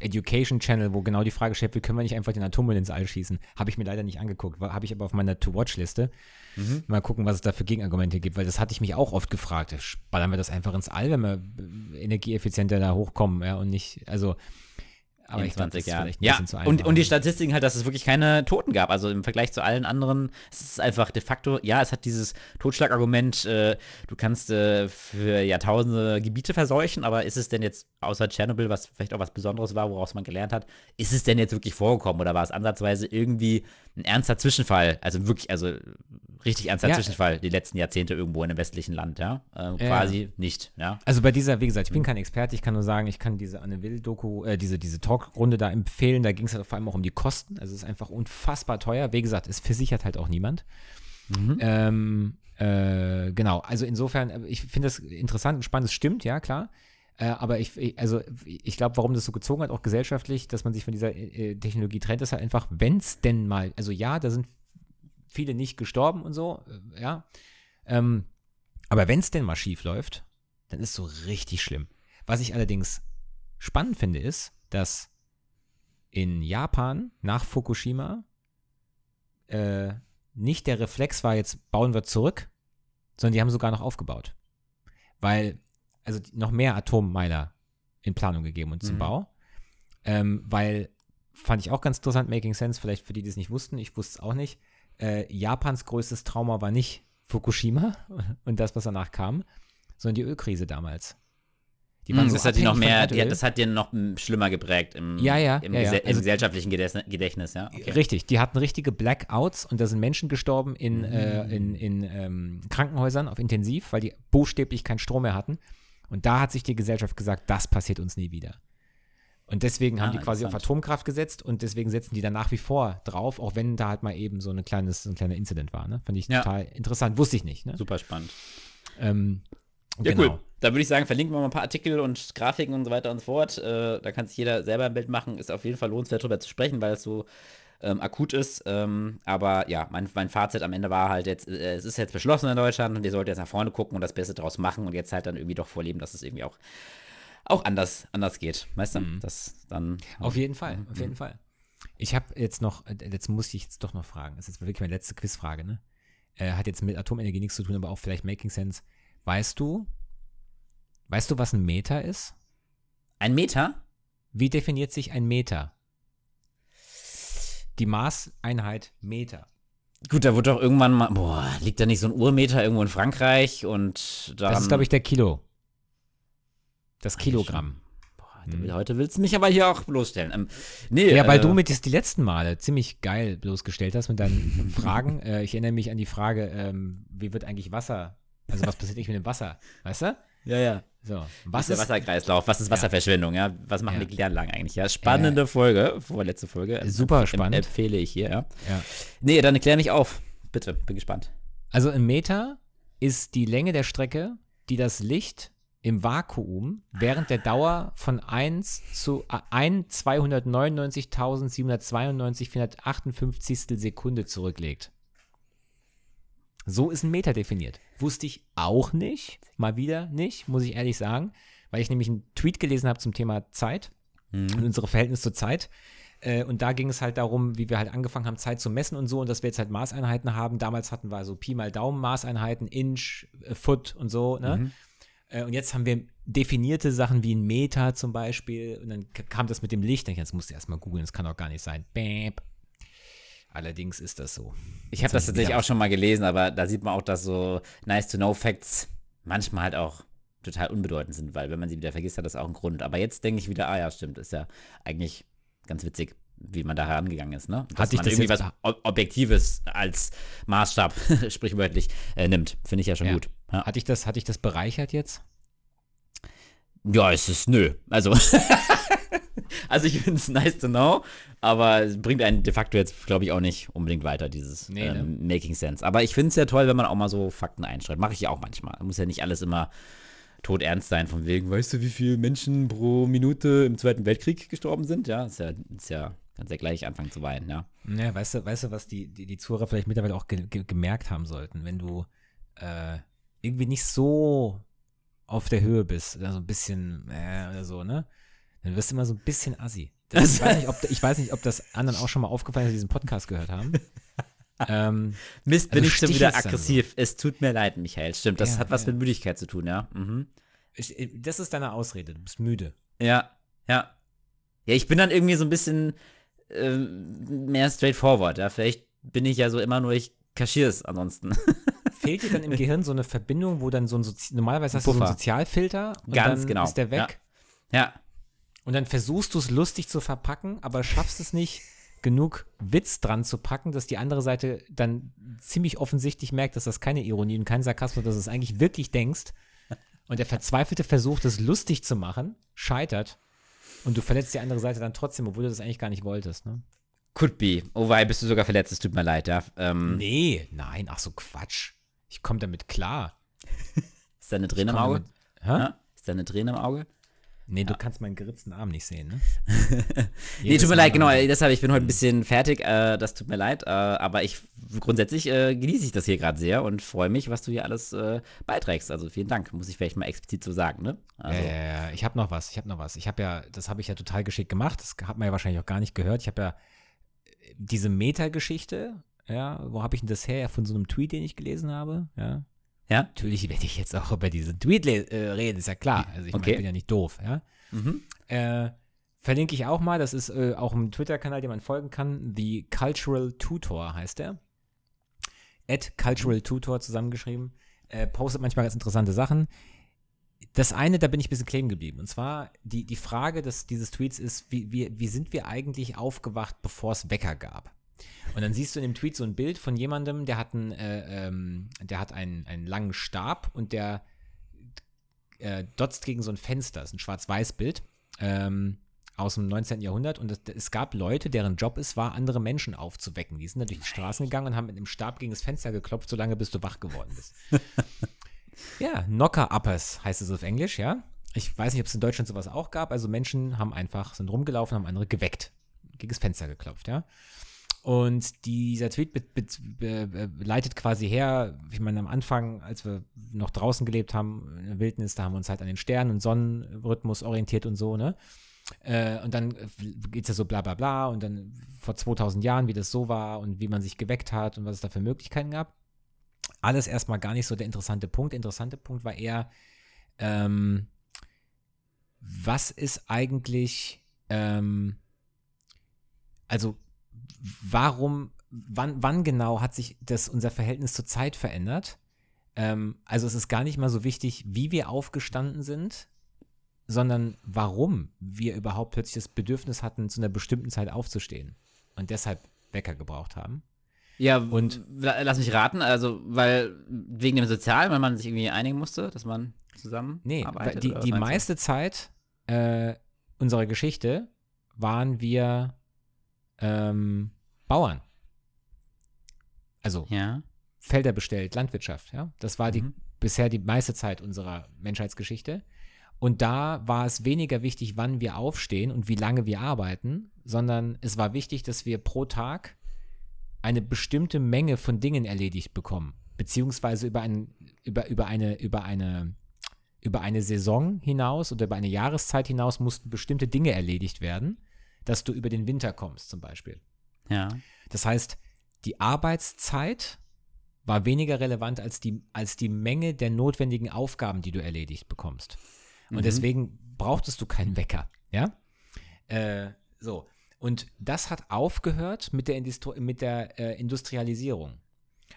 S2: Education Channel, wo genau die Frage stellt, wie können wir nicht einfach den Atommüll ins All schießen? Habe ich mir leider nicht angeguckt, habe ich aber auf meiner To-Watch-Liste. Mhm. Mal gucken, was es da für Gegenargumente gibt, weil das hatte ich mich auch oft gefragt. Ballern wir das einfach ins All, wenn wir energieeffizienter da hochkommen, ja, und nicht, also
S3: aber in 20 glaub, Jahren. Ja, und, und die Statistiken halt, dass es wirklich keine Toten gab. Also im Vergleich zu allen anderen, es ist einfach de facto, ja, es hat dieses Totschlagargument, äh, du kannst äh, für Jahrtausende Gebiete verseuchen, aber ist es denn jetzt, außer Tschernobyl, was vielleicht auch was Besonderes war, woraus man gelernt hat, ist es denn jetzt wirklich vorgekommen oder war es ansatzweise irgendwie ein ernster Zwischenfall? Also wirklich, also richtig ernster ja. Zwischenfall die letzten Jahrzehnte irgendwo in einem westlichen Land, ja? Ähm, quasi ja. nicht, ja.
S2: Also bei dieser, wie gesagt, ich bin kein Experte, ich kann nur sagen, ich kann diese Anne Will-Doku, äh, diese, diese Talkrunde da empfehlen. Da ging es halt vor allem auch um die Kosten. Also es ist einfach unfassbar teuer. Wie gesagt, es versichert halt auch niemand. Mhm. Ähm, äh, genau, also insofern, äh, ich finde das interessant und spannend, es stimmt, ja, klar. Äh, aber ich, also ich glaube, warum das so gezogen hat, auch gesellschaftlich, dass man sich von dieser äh, Technologie trennt, ist halt einfach, wenn es denn mal, also ja, da sind viele nicht gestorben und so, äh, ja. Ähm, aber wenn es denn mal schief läuft, dann ist es so richtig schlimm. Was ich allerdings spannend finde, ist, dass in Japan nach Fukushima äh, nicht der Reflex war, jetzt bauen wir zurück, sondern die haben sogar noch aufgebaut. Weil, also noch mehr Atommeiler in Planung gegeben und zum mhm. Bau. Ähm, weil, fand ich auch ganz interessant, Making Sense, vielleicht für die, die es nicht wussten, ich wusste es auch nicht. Äh, Japans größtes Trauma war nicht Fukushima und das, was danach kam, sondern die Ölkrise damals.
S3: Die waren mm, so das, hat die noch mehr, die, das hat dir noch schlimmer geprägt im,
S2: ja, ja,
S3: im,
S2: ja, ja.
S3: Gese also, im gesellschaftlichen Gedächtnis, ja.
S2: Okay. Richtig, die hatten richtige Blackouts und da sind Menschen gestorben in, mhm. äh, in, in ähm, Krankenhäusern auf Intensiv, weil die buchstäblich keinen Strom mehr hatten. Und da hat sich die Gesellschaft gesagt, das passiert uns nie wieder. Und deswegen ah, haben die quasi auf Atomkraft gesetzt und deswegen setzen die da nach wie vor drauf, auch wenn da halt mal eben so, eine kleines, so ein kleiner Incident war. Ne? Fand ich ja. total interessant, wusste ich nicht. Ne?
S3: Super spannend.
S2: Ähm,
S3: ja, genau. cool. Da würde ich sagen, verlinken wir mal ein paar Artikel und Grafiken und so weiter und so fort. Äh, da kann sich jeder selber ein Bild machen. Ist auf jeden Fall lohnenswert, darüber zu sprechen, weil es so ähm, akut ist. Ähm, aber ja, mein, mein Fazit am Ende war halt jetzt, äh, es ist jetzt beschlossen in Deutschland und ihr sollt jetzt nach vorne gucken und das Beste draus machen und jetzt halt dann irgendwie doch vorleben, dass es irgendwie auch, auch anders, anders geht. Weißt du? Mhm. Das dann.
S2: Auf jeden Fall, mhm. auf jeden Fall. Ich habe jetzt noch, äh, jetzt muss ich jetzt doch noch fragen. Das ist jetzt wirklich meine letzte Quizfrage, ne? Äh, hat jetzt mit Atomenergie nichts zu tun, aber auch vielleicht Making Sense. Weißt du, weißt du, was ein Meter ist?
S3: Ein Meter?
S2: Wie definiert sich ein Meter? Die Maßeinheit Meter.
S3: Gut, da wurde doch irgendwann mal, boah, liegt da nicht so ein Urmeter irgendwo in Frankreich und
S2: da. Das ist, glaube ich, der Kilo. Das Kilogramm.
S3: Hm. Heute willst du mich aber hier auch bloßstellen. Ähm,
S2: nee, ja, weil äh, du mit das die letzten Male ziemlich geil bloßgestellt hast mit deinen Fragen. Äh, ich erinnere mich an die Frage, ähm, wie wird eigentlich Wasser also was passiert nicht mit dem Wasser, weißt du?
S3: Ja, ja.
S2: So,
S3: was ist der Wasserkreislauf? Was ist Wasserverschwendung? Ja, was machen die Kläranlagen eigentlich? Ja, spannende äh, Folge, vorletzte Folge.
S2: Super Empf spannend.
S3: Empfehle ich hier, ja.
S2: ja.
S3: Nee, dann klär mich auf. Bitte, bin gespannt.
S2: Also ein Meter ist die Länge der Strecke, die das Licht im Vakuum während der Dauer von 1 zu 1 299.792 458 Sekunde zurücklegt. So ist ein Meter definiert. Wusste ich auch nicht. Mal wieder nicht, muss ich ehrlich sagen. Weil ich nämlich einen Tweet gelesen habe zum Thema Zeit mhm. und unsere Verhältnis zur Zeit. Äh, und da ging es halt darum, wie wir halt angefangen haben, Zeit zu messen und so. Und dass wir jetzt halt Maßeinheiten haben. Damals hatten wir so Pi mal Daumen Maßeinheiten, Inch, äh, Foot und so. Ne? Mhm. Äh, und jetzt haben wir definierte Sachen wie ein Meter zum Beispiel. Und dann kam das mit dem Licht. Jetzt musst du erstmal googeln, das kann doch gar nicht sein. Bäm, Allerdings ist das so.
S3: Ich habe das tatsächlich auch schon mal gelesen, aber da sieht man auch, dass so nice-to-know-Facts manchmal halt auch total unbedeutend sind, weil wenn man sie wieder vergisst, hat das auch einen Grund. Aber jetzt denke ich wieder, ah ja, stimmt, ist ja eigentlich ganz witzig, wie man da herangegangen ist, ne?
S2: Dass Hat man irgendwie was
S3: Objektives als Maßstab, sprichwörtlich, äh, nimmt. Finde ich ja schon ja. gut.
S2: Ja. Hat dich das, hat dich das bereichert jetzt?
S3: Ja, es ist nö. Also Also ich finde es nice to know, aber es bringt einen de facto jetzt, glaube ich, auch nicht unbedingt weiter, dieses nee, ne? ähm, Making Sense. Aber ich finde es ja toll, wenn man auch mal so Fakten einschreibt. Mache ich ja auch manchmal. Muss ja nicht alles immer todernst sein, von wegen, weißt du, wie viele Menschen pro Minute im Zweiten Weltkrieg gestorben sind? Ja, ist ja, ist ja kannst ja gleich anfangen zu weinen, ja.
S2: Ja, weißt du, weißt du, was die, die, die Zuhörer vielleicht mittlerweile auch ge ge gemerkt haben sollten, wenn du äh, irgendwie nicht so auf der Höhe bist oder so ein bisschen äh, oder so, ne? Dann wirst du immer so ein bisschen assi. Das, ich, weiß nicht, ob, ich weiß nicht, ob das anderen auch schon mal aufgefallen ist, die diesen Podcast gehört haben.
S3: ähm, Mist, bin
S2: also
S3: ich schon wieder aggressiv. Es tut mir leid, Michael. Stimmt, das
S2: Ja,
S3: hat was
S2: ja.
S3: mit Müdigkeit zu tun, ja. Mhm.
S2: Ich- äh, Das ist deine Ausrede. Du bist müde.
S3: Ja, ja. Ja, ich bin dann irgendwie so ein bisschen ähm, mehr straightforward, ja. Vielleicht bin ich ja so immer nur, ich kaschiere es ansonsten.
S2: Fehlt dir dann im Gehirn so eine Verbindung, wo dann so ein Sozi normalerweise hast du so einen Sozialfilter und
S3: Ganz
S2: dann
S3: genau.
S2: ist der weg.
S3: ja.
S2: Und dann versuchst du es lustig zu verpacken, aber schaffst es nicht, genug Witz dran zu packen, dass die andere Seite dann ziemlich offensichtlich merkt, dass das keine Ironie und kein Sarkasmus, dass du es eigentlich wirklich denkst. Und der verzweifelte Versuch, das lustig zu machen, scheitert. Und du verletzt die andere Seite dann trotzdem, obwohl du das eigentlich gar nicht wolltest. Ne?
S3: Could be. Oh, wei, bist du sogar verletzt, es tut mir leid, ja. Ähm,
S2: Nee, nein, ach so Quatsch. Ich komme damit klar.
S3: Ist da eine Träne im Auge?
S2: damit-?
S3: Ist da eine Träne im Auge?
S2: Nee, du kannst meinen geritzten Arm nicht sehen, ne?
S3: Nee, tut mir leid, genau,
S2: wenn-
S3: deshalb, ich bin heute ein bisschen fertig, äh, das tut mir leid, äh, aber ich, grundsätzlich äh, genieße ich das hier gerade sehr und freue mich, was du hier alles äh, beiträgst, also vielen Dank, muss ich vielleicht mal explizit so sagen, ne? Also,
S2: Ja, ja, ja, ich habe noch was, ich habe noch was. Ich habe ja, das habe ich ja total geschickt gemacht, das hat man ja wahrscheinlich auch gar nicht gehört. Ich habe ja äh, diese Meta-Geschichte, ja, wo habe ich denn das her? Ja, von so einem Tweet, den ich gelesen habe, ja.
S3: Ja?
S2: Natürlich werde ich jetzt auch über diesen Tweet äh, reden, ist ja klar. Also ich meine,
S3: Okay.
S2: ich bin ja nicht doof, ja.
S3: Mhm.
S2: Äh, verlinke ich auch mal, das ist äh, auch ein Twitter-Kanal, dem man folgen kann. The Cultural Tutor heißt der. At Cultural Tutor zusammengeschrieben. Äh, postet manchmal ganz interessante Sachen. Das eine, da bin ich ein bisschen kleben geblieben. Und zwar, die, die Frage des, dieses Tweets ist, wie, wie, wie sind wir eigentlich aufgewacht, bevor es Wecker gab? Und dann siehst du in dem Tweet so ein Bild von jemandem, der hat einen, äh, ähm, der hat einen, einen langen Stab und der äh, dotzt gegen so ein Fenster. Das ist ein Schwarz-Weiß-Bild ähm, aus dem 19. Jahrhundert. Und es, es gab Leute, deren Job es war, andere Menschen aufzuwecken. Die sind dann durch die Straßen gegangen und haben mit einem Stab gegen das Fenster geklopft, solange bis du wach geworden bist. ja, Knocker-Uppers heißt es auf Englisch, ja. Ich weiß nicht, ob es in Deutschland sowas auch gab. Also Menschen haben einfach, sind rumgelaufen, haben andere geweckt, gegen das Fenster geklopft, ja. Und dieser Tweet be be be leitet quasi her, ich meine, am Anfang, als wir noch draußen gelebt haben, in der Wildnis, da haben wir uns halt an den Sternen und Sonnenrhythmus orientiert und so, ne? Äh, und dann geht es ja so bla bla bla und dann vor 2000 Jahren, wie das so war und wie man sich geweckt hat und was es da für Möglichkeiten gab. Alles erstmal gar nicht so der interessante Punkt. Der interessante Punkt war eher, ähm, was ist eigentlich, ähm, also warum, wann, wann genau hat sich das, unser Verhältnis zur Zeit verändert? Ähm, also es ist gar nicht mal so wichtig, wie wir aufgestanden sind, sondern warum wir überhaupt plötzlich das Bedürfnis hatten, zu einer bestimmten Zeit aufzustehen und deshalb Wecker gebraucht haben.
S3: Ja,
S2: Und-
S3: lass mich raten, also, weil wegen dem Sozialen, weil man sich irgendwie einigen musste, dass man zusammen
S2: Nee,
S3: arbeitet?
S2: die, die
S3: meinst du?
S2: meiste Zeit äh, unserer Geschichte waren wir ähm, Bauern. Also
S3: Ja.
S2: Felder bestellt, Landwirtschaft, ja. Das war die
S3: Mhm.
S2: bisher die meiste Zeit unserer Menschheitsgeschichte. Und da war es weniger wichtig, wann wir aufstehen und wie lange wir arbeiten, sondern es war wichtig, dass wir pro Tag eine bestimmte Menge von Dingen erledigt bekommen, beziehungsweise über, ein, über, über, eine, über, eine, über eine Saison hinaus oder über eine Jahreszeit hinaus mussten bestimmte Dinge erledigt werden, dass du über den Winter kommst zum Beispiel.
S3: Ja.
S2: Das heißt, die Arbeitszeit war weniger relevant als die, als die Menge der notwendigen Aufgaben, die du erledigt bekommst. Und
S3: Mhm.
S2: deswegen brauchtest du keinen Wecker, ja? Äh, so. Und das hat aufgehört mit der, Industri mit der äh, Industrialisierung.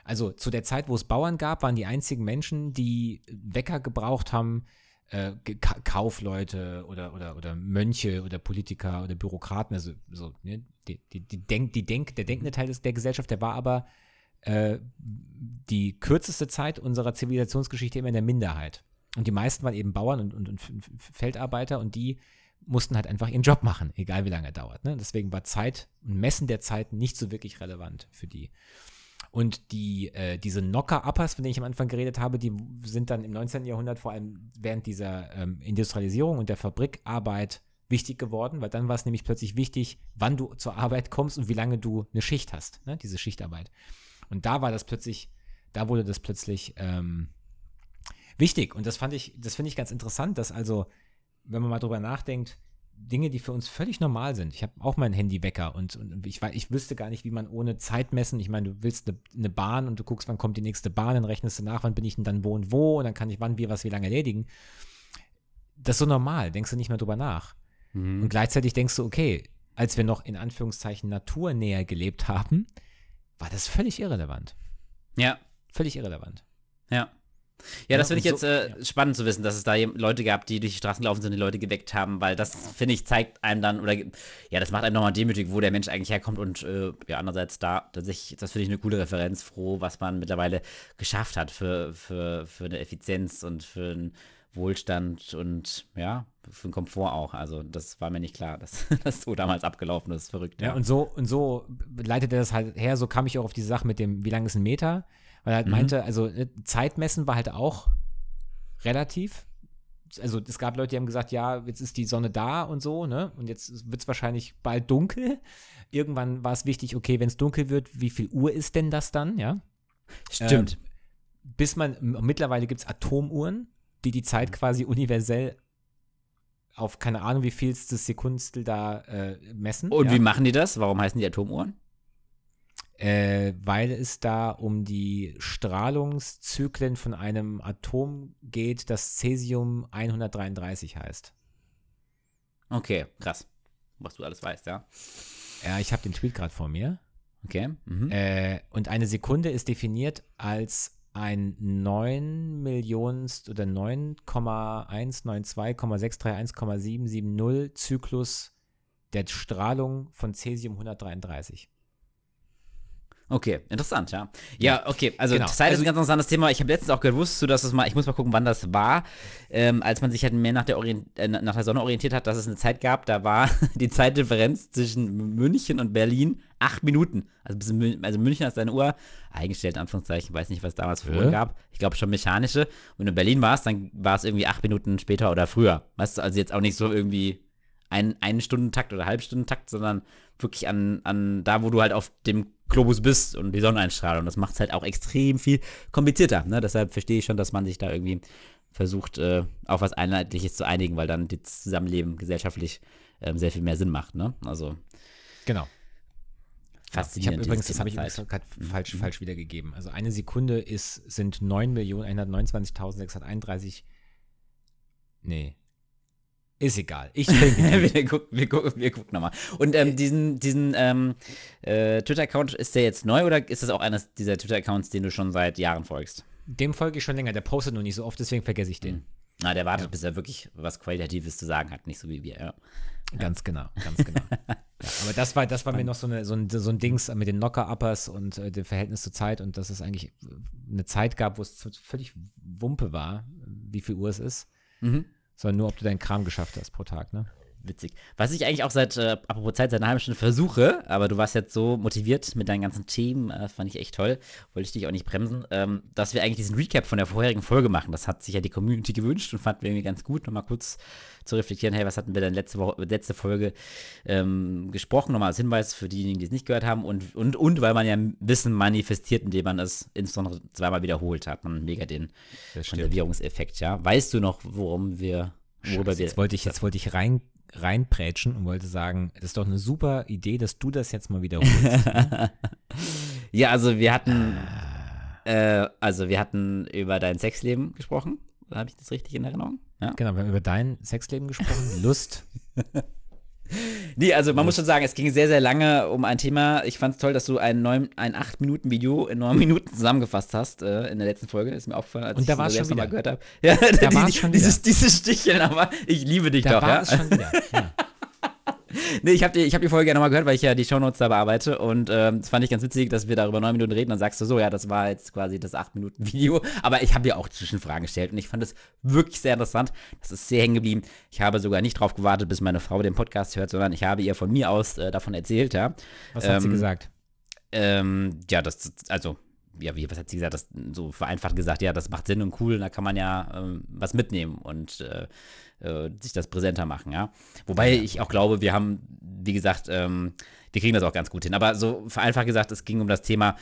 S2: Also zu der Zeit, wo es Bauern gab, waren die einzigen Menschen, die Wecker gebraucht haben, äh, Ka Kaufleute oder, oder, oder Mönche oder Politiker oder Bürokraten, also so, ne? Die, die, Denk, die Denk, der denkende Teil des, der Gesellschaft, der war aber äh, die kürzeste Zeit unserer Zivilisationsgeschichte immer in der Minderheit. Und die meisten waren eben Bauern und, und, und Feldarbeiter und die mussten halt einfach ihren Job machen, egal wie lange er dauert. Ne? Deswegen war Zeit und Messen der Zeit nicht so wirklich relevant für die. Und die, äh, diese Knocker-Uppers, von denen ich am Anfang geredet habe, die sind dann im 19. Jahrhundert vor allem während dieser ähm, Industrialisierung und der Fabrikarbeit wichtig geworden, weil dann war es nämlich plötzlich wichtig, wann du zur Arbeit kommst und wie lange du eine Schicht hast, ne? diese Schichtarbeit. Und da war das plötzlich, da wurde das plötzlich ähm, wichtig. Und das fand ich, das finde ich ganz interessant, dass also, wenn man mal drüber nachdenkt, Dinge, die für uns völlig normal sind. Ich habe auch meinen Handywecker und, und ich, ich wüsste gar nicht, wie man ohne Zeit messen, ich meine, du willst eine, eine Bahn und du guckst, wann kommt die nächste Bahn, dann rechnest du nach, wann bin ich denn dann wo und wo und dann kann ich wann wir was wie lange erledigen. Das ist so normal, denkst du nicht mehr drüber nach.
S3: Mhm.
S2: Und gleichzeitig denkst du, okay, als wir noch in Anführungszeichen naturnäher gelebt haben, war das völlig irrelevant.
S3: Ja,
S2: Völlig irrelevant.
S3: ja. Ja, das
S2: Ja,
S3: finde ich jetzt
S2: so-
S3: äh,
S2: ja.
S3: spannend zu wissen, dass es da Leute gab, die durch die Straßen gelaufen sind und die Leute geweckt haben, weil das, finde ich, zeigt einem dann, oder ja, das macht einem nochmal demütig, wo der Mensch eigentlich herkommt und äh, ja, andererseits da, tatsächlich, das finde ich eine coole Referenz, froh, was man mittlerweile geschafft hat für, für, für eine Effizienz und für einen Wohlstand und ja, für einen Komfort auch. Also, das war mir nicht klar, dass das so damals abgelaufen ist. Verrückt.
S2: Ja, und so, und so leitet er das halt her, so kam ich auch auf diese Sache mit dem, wie lang ist ein Meter, weil er halt
S3: Mhm.
S2: meinte, also äh, Zeitmessen war halt auch relativ. Also es gab Leute, die haben gesagt, ja, jetzt ist die Sonne da und so, ne? Und jetzt wird es wahrscheinlich bald dunkel. Irgendwann war es wichtig, okay, wenn es dunkel wird, wie viel Uhr ist denn das dann, ja?
S3: Stimmt.
S2: Ähm, bis man, mittlerweile gibt es Atomuhren, die die Zeit quasi universell auf keine Ahnung wie vielstes Sekundstel da äh, messen.
S3: und
S2: ja?
S3: wie machen die das? Warum heißen die Atomuhren?
S2: Äh, weil es da um die Strahlungszyklen von einem Atom geht, das Cäsium 133 heißt.
S3: Okay, krass. Was du alles weißt, ja.
S2: Ja, ich habe den Tweet gerade vor mir.
S3: Okay. Mhm.
S2: Äh, und eine Sekunde ist definiert als ein 9 Millionst oder 9,192,631,770 Zyklus der Strahlung von Cäsium 133.
S3: Okay, interessant, ja. Ja, okay, also
S2: Genau.
S3: Zeit ist
S2: Also-
S3: ein ganz interessantes Thema. Ich habe letztens auch gehört, wusstest du, dass es mal, ich muss mal gucken, wann das war, ähm, als man sich halt mehr nach der, Orient äh, nach der Sonne orientiert hat, dass es eine Zeit gab, da war die Zeitdifferenz zwischen München und Berlin acht Minuten. Also, also München hat seine Uhr eingestellt, in Anführungszeichen, weiß nicht, was es damals für
S2: Ja.
S3: Gab. Ich glaube schon mechanische. Und wenn du in Berlin warst, dann war es irgendwie acht Minuten später oder früher. Weißt du, also jetzt auch nicht so irgendwie ein, einen Stundentakt oder Halbstundentakt, sondern wirklich an, an da, wo du halt auf dem Globus bist und die Sonneneinstrahlung. Das macht es halt auch extrem viel komplizierter. Ne? Deshalb verstehe ich schon, dass man sich da irgendwie versucht, äh, auf was Einheitliches zu einigen, weil dann das Zusammenleben gesellschaftlich ähm, sehr viel mehr Sinn macht. Ne? Also
S2: Genau. Ich
S3: faszinierend.
S2: übrigens,
S3: dieses
S2: das habe ich übrigens gerade falsch, falsch wiedergegeben. Also eine Sekunde ist, sind 9.129.631. Nee. Ist egal. Ich
S3: wir gucken, wir gucken, wir gucken nochmal. Und ähm, diesen, diesen ähm, äh, Twitter-Account, ist der jetzt neu oder ist das auch eines dieser Twitter-Accounts, den du schon seit Jahren folgst?
S2: Dem folge ich schon länger. Der postet nur nicht so oft, deswegen vergesse ich den.
S3: Na, der wartet, bis er wirklich was Qualitatives zu sagen hat, nicht so wie wir, ja.
S2: Ganz genau, ganz genau. ja, aber das war, das war mir noch so, eine, so, ein, so ein Dings mit den Knocker-Uppers und äh, dem Verhältnis zur Zeit und dass es eigentlich eine Zeit gab, wo es völlig Wumpe war, wie viel Uhr es ist,
S3: Mhm.
S2: Sondern nur, ob du deinen Kram geschafft hast pro Tag, ne?
S3: Witzig. Was ich eigentlich auch seit, äh, apropos Zeit, seit einer halben Stunde versuche, aber du warst jetzt so motiviert mit deinen ganzen Themen, äh, fand ich echt toll, wollte ich dich auch nicht bremsen, ähm, dass wir eigentlich diesen Recap von der vorherigen Folge machen. Das hat sich ja die Community gewünscht und fanden wir irgendwie ganz gut, nochmal kurz zu reflektieren, hey, was hatten wir denn letzte Woche, letzte Folge ähm, gesprochen, nochmal als Hinweis für diejenigen, die es nicht gehört haben und, und, und weil man ja Wissen manifestiert, indem man es insbesondere zweimal wiederholt hat, man mega den Konservierungseffekt, ja. Weißt du noch, worum wir,
S2: Scheiße,
S3: wir
S2: jetzt wollte ich, jetzt wollte ich rein, reinprätschen und wollte sagen, das ist doch eine super Idee, dass du das jetzt mal wiederholst.
S3: Ja, also wir hatten,
S2: Ah.
S3: äh, also wir hatten über dein Sexleben gesprochen. Habe ich das richtig in Erinnerung? Ja.
S2: genau, wir haben über dein Sexleben gesprochen, Lust.
S3: Nee, also man muss schon sagen, es ging sehr, sehr lange um ein Thema. Ich fand es toll, dass du ein, neun, ein 8-Minuten-Video in 9 Minuten zusammengefasst hast äh, in der letzten Folge. Ist mir aufgefallen, als
S2: Und da
S3: ich das
S2: schon
S3: erste Mal gehört habe. Ja,
S2: Da
S3: die-
S2: schon wieder.
S3: dieses, dieses Sticheln, aber ich liebe dich
S2: Da
S3: doch.
S2: war
S3: Ja?
S2: es schon wieder. Ja.
S3: Nee, ich habe die, ich hab die Folge ja nochmal gehört, weil ich ja die Shownotes da bearbeite und ähm, das fand ich ganz witzig, dass wir darüber neun Minuten reden. Dann sagst du so, ja, das war jetzt quasi das 8-Minuten-Video. Aber ich habe dir auch Zwischenfragen gestellt und ich fand es wirklich sehr interessant. Das ist sehr hängen geblieben. Ich habe sogar nicht drauf gewartet, bis meine Frau den Podcast hört, sondern ich habe ihr von mir aus äh, davon erzählt, ja.
S2: Was hat sie
S3: Ähm,
S2: gesagt?
S3: Ähm, ja, das, also, ja, wie, was hat sie gesagt? Das, so vereinfacht gesagt, ja, das macht Sinn und cool, da kann man ja ähm, was mitnehmen und äh, äh, sich das präsenter machen, ja. Wobei ich auch glaube, wir haben, wie gesagt, ähm, wir kriegen das auch ganz gut hin. Aber so vereinfacht gesagt, es ging um das Thema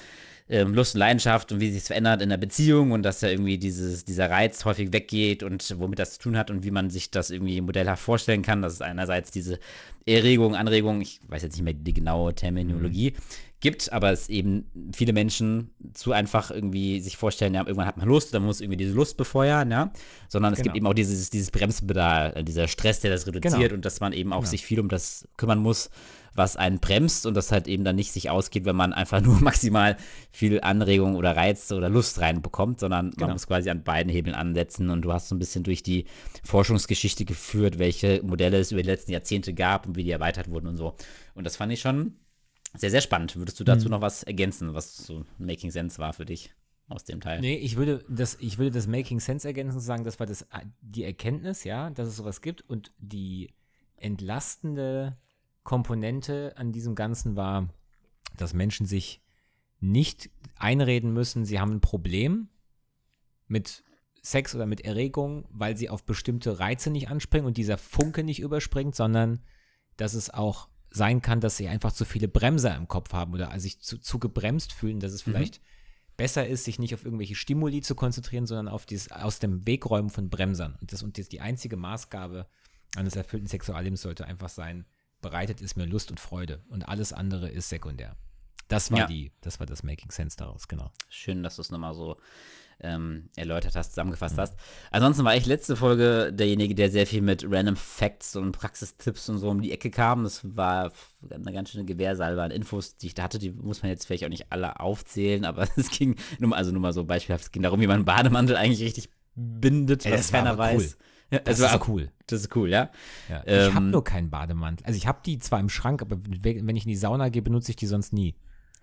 S3: ähm, Lust und Leidenschaft und wie sich es verändert in der Beziehung und dass da irgendwie dieses, dieser Reiz häufig weggeht und womit das zu tun hat und wie man sich das irgendwie modellhaft vorstellen kann. Das ist einerseits diese Erregung, Anregung, ich weiß jetzt nicht mehr die genaue Terminologie, mhm. Gibt, aber es eben viele Menschen zu einfach irgendwie sich vorstellen, ja, irgendwann hat man Lust, dann muss irgendwie diese Lust befeuern, ja, sondern es genau. gibt eben auch dieses, dieses Bremspedal, dieser Stress, der das reduziert genau. und dass man eben auch genau. sich viel um das kümmern muss, was einen bremst und das halt eben dann nicht sich ausgeht, wenn man einfach nur maximal viel Anregung oder Reiz oder Lust reinbekommt, sondern genau. man muss quasi an beiden Hebeln ansetzen und du hast so ein bisschen durch die Forschungsgeschichte geführt, welche Modelle es über die letzten Jahrzehnte gab und wie die erweitert wurden und so. Und das fand ich schon sehr, sehr spannend. Würdest du dazu mhm. noch was ergänzen, was so Making Sense war für dich? aus dem Teil.
S2: Nee, ich würde das, ich würde das Making Sense ergänzen und sagen, das war das, die Erkenntnis, ja, dass es sowas gibt und die entlastende Komponente an diesem Ganzen war, dass Menschen sich nicht einreden müssen, sie haben ein Problem mit Sex oder mit Erregung, weil sie auf bestimmte Reize nicht anspringen und dieser Funke nicht überspringt, sondern dass es auch sein kann, dass sie einfach zu viele Bremser im Kopf haben oder sich zu, zu gebremst fühlen, dass es mhm. vielleicht besser ist, sich nicht auf irgendwelche Stimuli zu konzentrieren, sondern auf dieses aus dem Wegräumen von Bremsern. Und das und das, die einzige Maßgabe eines erfüllten Sexuallebens sollte einfach sein, bereitet es mir Lust und Freude und alles andere ist sekundär. Das war ja. die, das war das Making Sense daraus, genau.
S3: Schön, dass du es nochmal so ähm, erläutert hast, zusammengefasst mhm. hast. Ansonsten war ich letzte Folge derjenige, der sehr viel mit Random Facts und Praxistipps und so um die Ecke kam. Das war eine ganz schöne Gewehrsalbe an Infos, die ich da hatte. Die muss man jetzt vielleicht auch nicht alle aufzählen, aber es ging, nur, also nur mal so beispielhaft, es ging darum, wie man einen Bademantel eigentlich richtig bindet,
S2: Ey, was keiner weiß. Cool.
S3: Ja, das also, ist cool. Das ist cool, ja.
S2: ja ich habe ähm, nur keinen Bademantel. Also ich habe die zwar im Schrank, aber wenn ich in die Sauna gehe, benutze ich die sonst nie.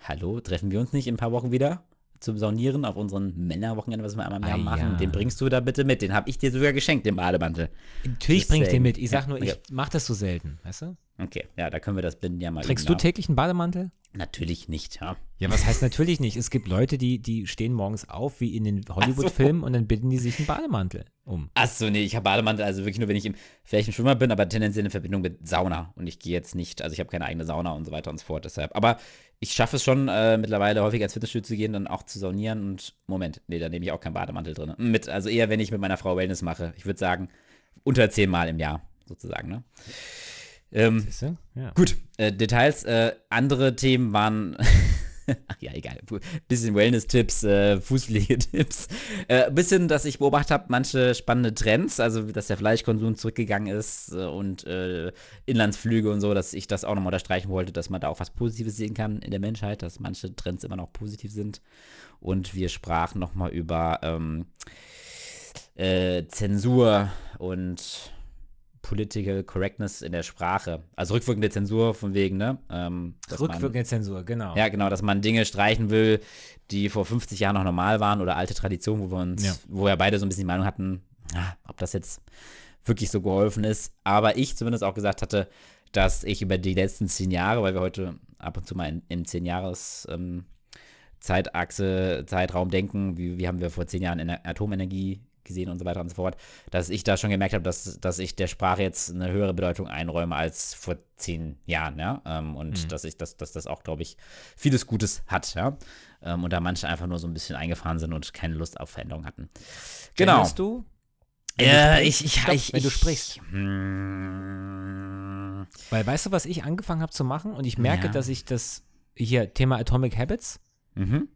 S3: Hallo, treffen wir uns nicht in ein paar Wochen wieder? Zum Saunieren auf unseren Männerwochenende, was wir einmal im Jahr ah, machen. Ja. Den bringst du da bitte mit. Den habe ich dir sogar geschenkt, den Bademantel.
S2: Natürlich bringe ich den mit. Ich sag nur, ich mache das so selten, weißt du?
S3: Okay, ja, da können wir das binden ja mal.
S2: Trägst du täglich einen Bademantel?
S3: Natürlich nicht, ja.
S2: Ja, was heißt natürlich nicht? Es gibt Leute, die, die stehen morgens auf, wie in den Hollywood-Filmen, so. und dann binden die sich einen Bademantel um.
S3: Achso, nee, ich habe Bademantel, also wirklich nur, wenn ich im, vielleicht im Schwimmer bin, aber tendenziell in Verbindung mit Sauna. Und ich gehe jetzt nicht, also ich habe keine eigene Sauna und so weiter und so fort, deshalb. Aber ich schaffe es schon, äh, mittlerweile häufig als Fitnessstudio zu gehen, dann auch zu saunieren und, Moment, nee, da nehme ich auch keinen Bademantel drin. Mit, also eher, wenn ich mit meiner Frau Wellness mache. Ich würde sagen, unter zehnmal im Jahr, sozusagen, ne? Ähm, ja. Gut, äh, Details. Äh, andere Themen waren. Ach ja, egal. Bisschen Wellness-Tipps, äh, Fußpflegetipps. Äh, bisschen, dass ich beobachtet habe, manche spannende Trends, also dass der Fleischkonsum zurückgegangen ist äh, und äh, Inlandsflüge und so, dass ich das auch nochmal unterstreichen wollte, dass man da auch was Positives sehen kann in der Menschheit, dass manche Trends immer noch positiv sind. Und wir sprachen nochmal über ähm, äh, Zensur und Political Correctness in der Sprache. Also rückwirkende Zensur von wegen, ne? Ähm,
S2: rückwirkende man, Zensur, genau.
S3: Ja, genau, dass man Dinge streichen will, die vor 50 Jahren noch normal waren oder alte Traditionen, wo wir uns, ja. wo wir beide so ein bisschen die Meinung hatten, ah, ob das jetzt wirklich so geholfen ist. Aber ich zumindest auch gesagt hatte, dass ich über die letzten zehn Jahre, weil wir heute ab und zu mal in, in zehn Jahres ähm, Zeitachse, Zeitraum denken, wie, wie haben wir vor zehn Jahren in der Atomenergie gesehen und so weiter und so fort, dass ich da schon gemerkt habe, dass, dass ich der Sprache jetzt eine höhere Bedeutung einräume als vor zehn Jahren, ja. Ähm, und mhm. dass ich, dass, dass das auch, glaube ich, vieles Gutes hat, ja. Ähm, und da manche einfach nur so ein bisschen eingefahren sind und keine Lust auf Veränderung hatten.
S2: Genau. Kennst du?
S3: Ja, ich, ich,
S2: Stopp,
S3: ich,
S2: wenn du sprichst. Hm. Weil weißt du, was ich angefangen habe zu machen? Und ich merke, ja. dass ich das hier Thema Atomic Habits.
S3: Mhm.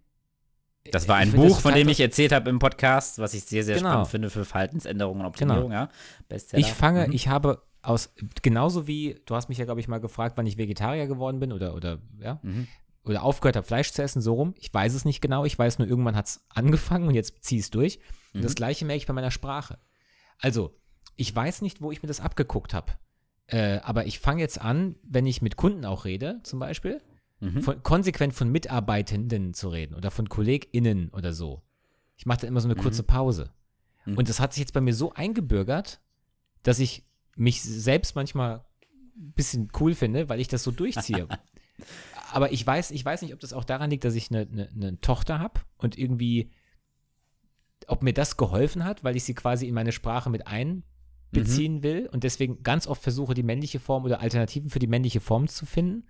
S3: Das war ein Buch, von dem ich erzählt habe im Podcast, was ich sehr, sehr genau. spannend finde für Verhaltensänderungen und Optimierung. Genau. Ja.
S2: Ich fange, mhm. ich habe aus, genauso wie, du hast mich ja, glaube ich, mal gefragt, wann ich Vegetarier geworden bin oder, oder, ja, mhm. oder aufgehört habe, Fleisch zu essen, so rum. Ich weiß es nicht genau. Ich weiß nur, irgendwann hat es angefangen und jetzt ziehe ich es durch. Und das mhm. Gleiche merke ich bei meiner Sprache. Also, ich weiß nicht, wo ich mir das abgeguckt habe. Äh, aber ich fange jetzt an, wenn ich mit Kunden auch rede, zum Beispiel, mhm. von, konsequent von Mitarbeitenden zu reden oder von KollegInnen oder so. Ich mache da immer so eine kurze mhm. Pause. Mhm. Und das hat sich jetzt bei mir so eingebürgert, dass ich mich selbst manchmal ein bisschen cool finde, weil ich das so durchziehe. Aber ich weiß, ich weiß nicht, ob das auch daran liegt, dass ich eine, eine, eine Tochter habe und irgendwie, ob mir das geholfen hat, weil ich sie quasi in meine Sprache mit einbeziehen mhm. will und deswegen ganz oft versuche, die männliche Form oder Alternativen für die männliche Form zu finden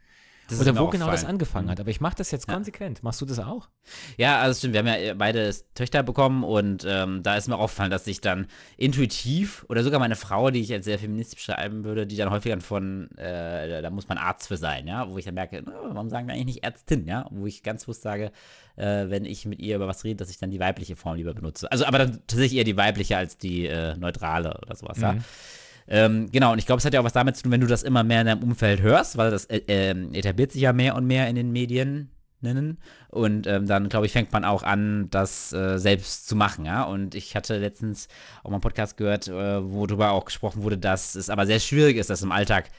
S3: Das
S2: Oder wo genau das
S3: aufgefallen.
S2: angefangen
S3: Mhm.
S2: hat. Aber ich mache das jetzt
S3: Ja.
S2: konsequent. Machst du das auch?
S3: Ja, also stimmt, wir haben ja beide Töchter bekommen und ähm, da ist mir aufgefallen, dass ich dann intuitiv oder sogar meine Frau, die ich als sehr feministisch beschreiben würde, die dann häufig dann von, äh, da muss man Arzt für sein, ja, wo ich dann merke, oh, warum sagen wir eigentlich nicht Ärztin, ja, wo ich ganz bewusst sage, äh, wenn ich mit ihr über was rede, dass ich dann die weibliche Form lieber benutze. Also aber dann tatsächlich eher die weibliche als die äh, neutrale oder sowas, ja. Ähm, genau, und ich glaube, es hat ja auch was damit zu tun, wenn du das immer mehr in deinem Umfeld hörst, weil das äh, ähm, etabliert sich ja mehr und mehr in den Medien. Nennen. Und ähm, dann, glaube ich, fängt man auch an, das äh, selbst zu machen, ja. Und ich hatte letztens auch mal einen Podcast gehört, äh, wo darüber auch gesprochen wurde, dass es aber sehr schwierig ist, das im Alltag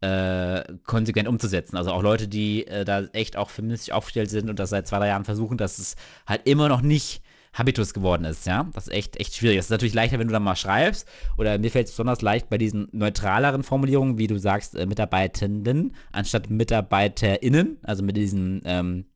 S3: äh, konsequent umzusetzen. Also auch Leute, die äh, da echt auch feministisch aufgestellt sind und das seit zwei, drei Jahren versuchen, dass es halt immer noch nicht Habitus geworden ist, ja. Das ist echt, echt schwierig. Es ist natürlich leichter, wenn du dann mal schreibst. Oder mir fällt es besonders leicht bei diesen neutraleren Formulierungen, wie du sagst, äh, Mitarbeitenden, anstatt MitarbeiterInnen, also mit diesen, ähm,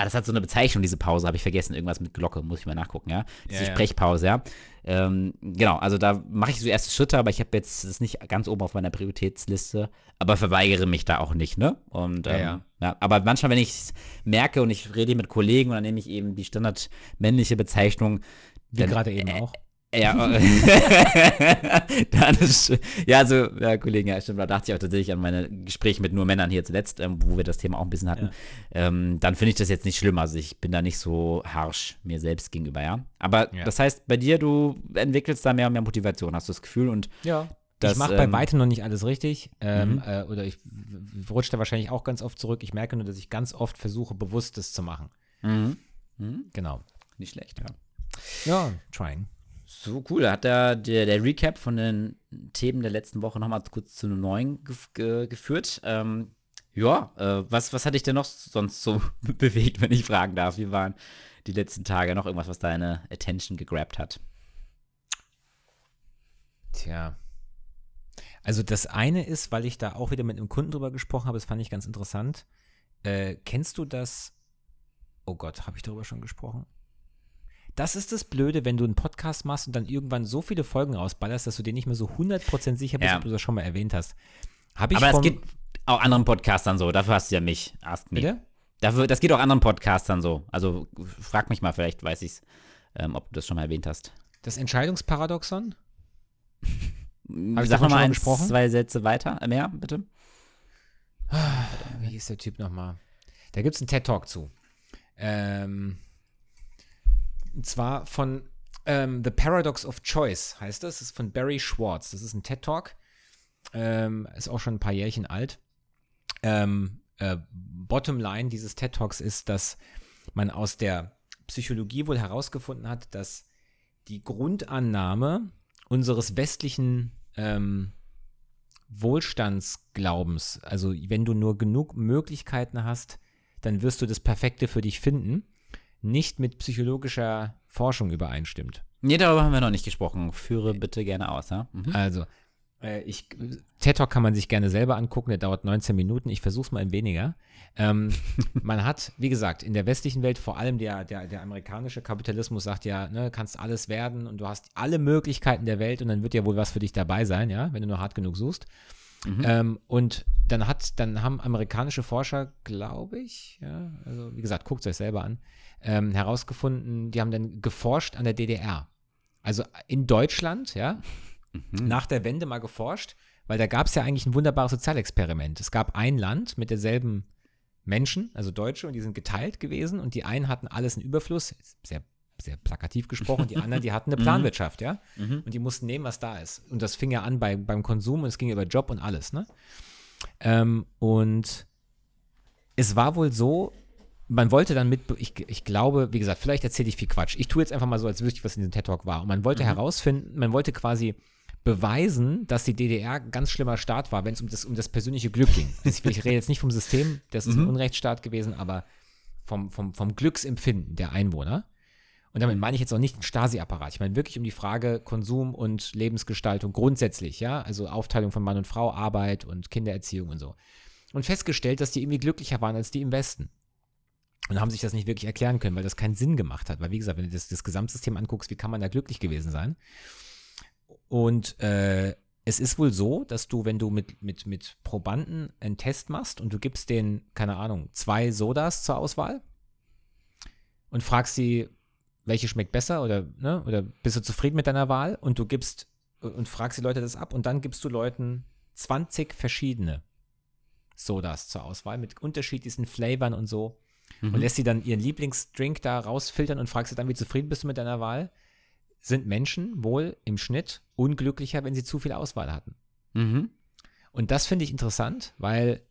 S3: Ah, das hat so eine Bezeichnung, diese Pause, habe ich vergessen. Irgendwas mit Glocke, muss ich mal nachgucken, ja. Diese
S2: Ja, ja.
S3: Sprechpause, ja. Ähm, genau, also da mache ich so erste Schritte, aber ich habe jetzt das ist nicht ganz oben auf meiner Prioritätsliste, aber verweigere mich da auch nicht, ne? Und
S2: Ja,
S3: ähm,
S2: ja.
S3: ja. aber manchmal, wenn ich es merke und ich rede mit Kollegen und dann nehme ich eben die standardmännliche Bezeichnung,
S2: Wie gerade eben
S3: äh,
S2: auch.
S3: Ja, dann ist, ja, also, ja, Kollegen, ja, stimmt, da dachte ich auch tatsächlich an meine Gespräche mit nur Männern hier zuletzt, ähm, wo wir das Thema auch ein bisschen hatten. Ähm, dann finde ich das jetzt nicht schlimm, also ich bin da nicht so harsh mir selbst gegenüber, ja. Aber
S2: Ja.
S3: das heißt, bei dir, du entwickelst da mehr und mehr Motivation, hast du das Gefühl und
S2: Ja.
S3: Das,
S2: ich mache bei
S3: ähm,
S2: weitem noch nicht alles richtig. Ähm,
S3: Mhm.
S2: äh, oder ich rutsche da wahrscheinlich auch ganz oft zurück. Ich merke nur, dass ich ganz oft versuche, Bewusstes zu machen.
S3: mhm. Mhm.
S2: Genau.
S3: nicht schlecht, ja.
S2: Ja, trying.
S3: So cool, da hat der, der, der Recap von den Themen der letzten Woche nochmal kurz zu einem neuen gef ge geführt. Ähm, ja, äh, was, was hat dich denn noch sonst so bewegt, wenn ich fragen darf? Wie waren die letzten Tage noch irgendwas, was deine Attention gegrabt hat?
S2: Tja. Also das eine ist, weil ich da auch wieder mit einem Kunden drüber gesprochen habe, das fand ich ganz interessant. Äh, kennst du das? Oh Gott, habe ich darüber schon gesprochen? Das ist das Blöde, wenn du einen Podcast machst und dann irgendwann so viele Folgen rausballerst, dass du dir nicht mehr so 100% sicher bist,
S3: Ja.
S2: ob du das schon mal erwähnt hast. Habe ich
S3: Aber es geht auch anderen Podcastern so, dafür hast du ja mich, Ask Me.
S2: Bitte?
S3: Dafür, das geht auch anderen Podcastern so. Also frag mich mal, vielleicht weiß ich es, ähm, ob du das schon mal erwähnt hast.
S2: Das Entscheidungsparadoxon?
S3: Sag
S2: davon
S3: noch mal
S2: schon
S3: ein,
S2: gesprochen?
S3: zwei Sätze weiter, äh, mehr, bitte.
S2: Wie hieß der Typ nochmal? Da gibt es einen TED-Talk zu. Ähm, und zwar von ähm, The Paradox of Choice heißt das. Das ist von Barry Schwartz. Das ist ein TED-Talk. Ähm, ist auch schon ein paar Jährchen alt. Ähm, äh, Bottom line dieses TED-Talks ist, dass man aus der Psychologie wohl herausgefunden hat, dass die Grundannahme unseres westlichen ähm, Wohlstandsglaubens, also wenn du nur genug Möglichkeiten hast, dann wirst du das Perfekte für dich finden, nicht mit psychologischer Forschung übereinstimmt.
S3: Nee, darüber haben wir noch nicht gesprochen. Führe bitte gerne aus, ja? Mhm.
S2: Also, äh, ich, TED Talk kann man sich gerne selber angucken, der dauert 19 Minuten. Ich versuche es mal in weniger. Ähm, man hat, wie gesagt, in der westlichen Welt, vor allem der, der, der amerikanische Kapitalismus sagt ja, ne, kannst alles werden und du hast alle Möglichkeiten der Welt und dann wird ja wohl was für dich dabei sein, ja, wenn du nur hart genug suchst.
S3: Mhm.
S2: Ähm, und dann hat, dann haben amerikanische Forscher, glaube ich, ja, also wie gesagt, guckt es euch selber an, ähm, herausgefunden, die haben dann geforscht an der DDR. Also in Deutschland, ja,
S3: Mhm.
S2: nach der Wende mal geforscht, weil da gab es ja eigentlich ein wunderbares Sozialexperiment. Es gab ein Land mit derselben Menschen, also Deutsche, und die sind geteilt gewesen und die einen hatten alles in Überfluss, sehr, sehr plakativ gesprochen, die anderen, die hatten eine Planwirtschaft, ja,
S3: Mhm.
S2: und die mussten nehmen, was da ist. Und das fing ja an bei, beim Konsum und es ging über Job und alles, ne? Ähm, und es war wohl so, man wollte dann mit, ich, ich glaube, wie gesagt, vielleicht erzähle ich viel Quatsch. Ich tue jetzt einfach mal so, als wüsste ich, was in diesem TED-Talk war. Und man wollte herausfinden, man wollte quasi beweisen, dass die DDR ein ganz schlimmer Staat war, wenn es um das, um das persönliche Glück ging. Ich, ich rede jetzt nicht vom System, das ist ein Unrechtsstaat gewesen, aber vom, vom, vom Glücksempfinden der Einwohner. Und damit meine ich jetzt auch nicht den Stasi-Apparat. Ich meine wirklich um die Frage Konsum und Lebensgestaltung grundsätzlich, ja, also Aufteilung von Mann und Frau, Arbeit und Kindererziehung und so. Und festgestellt, dass die irgendwie glücklicher waren als die im Westen. Und haben sich das nicht wirklich erklären können, weil das keinen Sinn gemacht hat. Weil, wie gesagt, wenn du das, das Gesamtsystem anguckst, wie kann man da glücklich gewesen sein? Und äh, es ist wohl so, dass du, wenn du mit, mit, mit Probanden einen Test machst und du gibst denen, keine Ahnung, zwei Sodas zur Auswahl und fragst sie, welche schmeckt besser oder, ne, oder bist du zufrieden mit deiner Wahl und du gibst und fragst die Leute das ab und dann gibst du Leuten 20 verschiedene Sodas zur Auswahl mit unterschiedlichsten Flavern und so
S3: Mhm.
S2: und lässt sie dann ihren Lieblingsdrink da rausfiltern und fragst sie dann, wie zufrieden bist du mit deiner Wahl, sind Menschen wohl im Schnitt unglücklicher, wenn sie zu viel Auswahl hatten.
S3: Mhm.
S2: Und das finde ich interessant, weil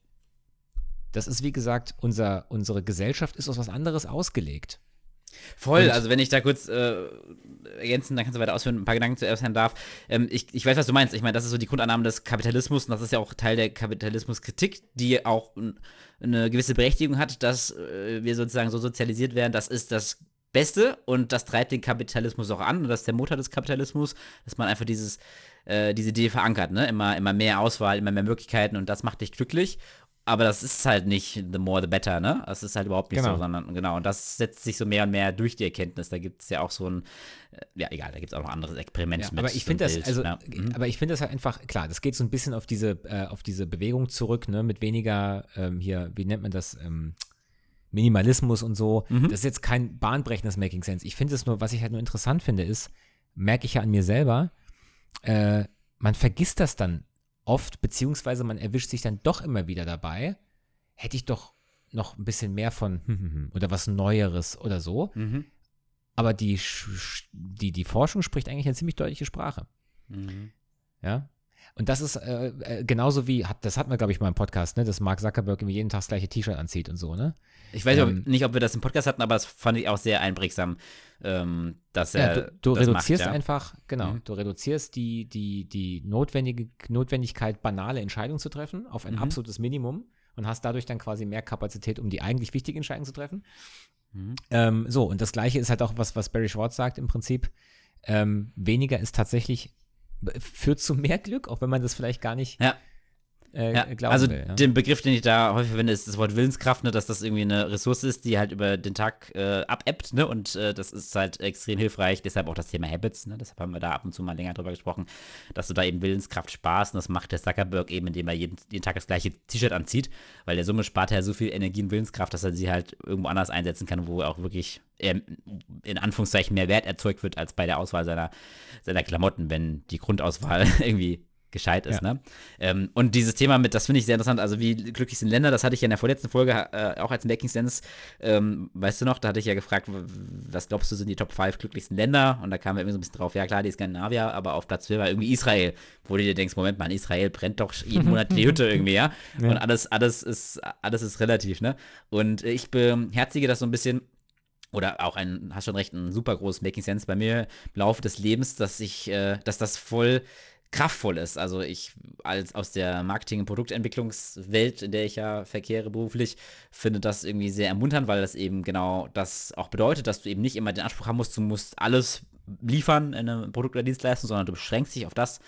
S2: das ist, wie gesagt, unser, unsere Gesellschaft ist auf was anderes ausgelegt.
S3: Voll,
S2: Und-
S3: also wenn ich da kurz äh, ergänzen, dann kannst du weiter ausführen, ein paar Gedanken zuerst Herrn darf. Ähm, ich, ich weiß, was du meinst. Ich meine, das ist so die Grundannahme des Kapitalismus und das ist ja auch Teil der Kapitalismuskritik, die auch eine gewisse Berechtigung hat, dass äh, wir sozusagen so sozialisiert werden. Das ist das Beste und das treibt den Kapitalismus auch an und das ist der Motor des Kapitalismus, dass man einfach dieses, äh, diese Idee verankert, ne? Immer, immer mehr Auswahl, immer mehr Möglichkeiten und das macht dich glücklich. Aber das ist halt nicht the more the better, ne? Das ist halt überhaupt nicht
S2: Genau.
S3: so, sondern genau. Und das setzt sich so mehr und mehr durch die Erkenntnis. Da gibt es ja auch so ein, äh, ja, egal, da gibt es auch noch anderes Experiment
S2: Ja,
S3: mit.
S2: aber ich finde das,
S3: Bild,
S2: also,
S3: ja. Mhm.
S2: aber ich finde das halt einfach, klar, das geht so ein bisschen auf diese, äh, auf diese Bewegung zurück, ne, mit weniger, ähm, hier, wie nennt man das, ähm, Minimalismus und so.
S3: Mhm.
S2: Das ist jetzt kein bahnbrechendes Making Sense. Ich finde es nur, was ich halt nur interessant finde, ist, merke ich ja an mir selber, äh, man vergisst das dann oft, beziehungsweise man erwischt sich dann doch immer wieder dabei, hätte ich doch noch ein bisschen mehr von oder was Neueres oder so.
S3: Mhm.
S2: Aber die, die, die Forschung spricht eigentlich eine ziemlich deutliche Sprache.
S3: Mhm.
S2: Ja. Und das ist äh, äh, genauso wie, hat, das hatten wir, glaube ich, mal im Podcast, ne, dass Mark Zuckerberg irgendwie jeden Tag das gleiche T-Shirt anzieht und so, ne?
S3: Ich weiß
S2: Ähm,
S3: nicht, ob wir das im Podcast hatten, aber das fand ich auch sehr einprägsam, ähm, dass er.
S2: Ja, du du
S3: das
S2: reduzierst
S3: macht, ja.
S2: einfach, genau,
S3: Mhm.
S2: du reduzierst die, die, die notwendige Notwendigkeit, banale Entscheidungen zu treffen, auf ein
S3: Mhm.
S2: absolutes Minimum und hast dadurch dann quasi mehr Kapazität, um die eigentlich wichtigen Entscheidungen zu treffen.
S3: Mhm.
S2: Ähm, so, und das gleiche ist halt auch was, was Barry Schwartz sagt im Prinzip. Ähm, weniger ist tatsächlich, führt zu mehr Glück, auch wenn man das vielleicht gar nicht
S3: Ja.
S2: Äh,
S3: Ja,
S2: glauben
S3: also
S2: will. Ja?
S3: den Begriff, den ich da häufig verwende, ist das Wort Willenskraft, ne, dass das irgendwie eine Ressource ist, die halt über den Tag äh, abebbt, ne? Und äh, das ist halt extrem hilfreich. Deshalb auch das Thema Habits, ne? Deshalb haben wir da ab und zu mal länger drüber gesprochen, dass du da eben Willenskraft sparst. Und das macht der Zuckerberg eben, indem er jeden, jeden Tag das gleiche T-Shirt anzieht, weil der Summe spart er so viel Energie und Willenskraft, dass er sie halt irgendwo anders einsetzen kann, wo auch wirklich ähm, in Anführungszeichen mehr Wert erzeugt wird als bei der Auswahl seiner, seiner Klamotten, wenn die Grundauswahl irgendwie gescheit ist,
S2: Ja.
S3: ne? Ähm, und dieses Thema mit, das finde ich sehr interessant, also wie glücklich sind Länder, das hatte ich ja in der vorletzten Folge äh, auch als Making Sense, ähm, weißt du noch, da hatte ich ja gefragt, was glaubst du sind die Top 5 glücklichsten Länder? Und da kam wir irgendwie so ein bisschen drauf, ja klar, die Skandinavier, aber auf Platz 4 war irgendwie Israel, wo du dir denkst, Moment mal, in Israel brennt doch jeden Monat die Hütte irgendwie, ja?
S2: Ja.
S3: Und alles, alles ist, alles ist relativ, ne? Und ich beherzige das so ein bisschen, oder auch ein, hast schon recht, ein super großes Making Sense bei mir im Laufe des Lebens, dass ich, äh, dass das voll kraftvoll ist. Also ich als aus der Marketing- und Produktentwicklungswelt, in der ich ja verkehre beruflich, finde das irgendwie sehr ermunternd, weil das eben genau das auch bedeutet, dass du eben nicht immer den Anspruch haben musst, du musst alles liefern in einem Produkt oder Dienstleistung, sondern du beschränkst dich auf das,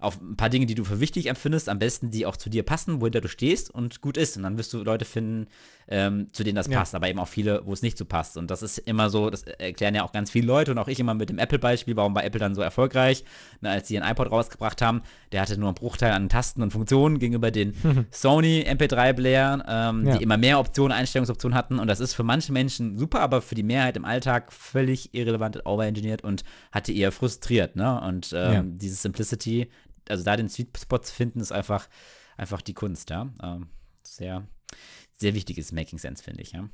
S3: auf ein paar Dinge, die du für wichtig empfindest, am besten, die auch zu dir passen, wohinter du stehst und gut ist. Und dann wirst du Leute finden, ähm, zu denen das
S2: Ja.
S3: passt, aber eben auch viele, wo es nicht so passt. Und das ist immer so, das erklären ja auch ganz viele Leute und auch ich immer mit dem Apple-Beispiel, warum war Apple dann so erfolgreich, ne, als sie ihren iPod rausgebracht haben, der hatte nur einen Bruchteil an Tasten und Funktionen gegenüber den Sony MP3-Playern, ähm,
S2: Ja.
S3: die immer mehr Optionen, Einstellungsoptionen hatten. Und das ist für manche Menschen super, aber für die Mehrheit im Alltag völlig irrelevant, overengineert und hatte eher frustriert. Ne? Und ähm,
S2: Ja.
S3: diese Simplicity, also da den Sweet Spot zu finden, ist einfach, einfach die Kunst, ja. Ähm, sehr, sehr wichtiges Making Sense, finde ich, ja.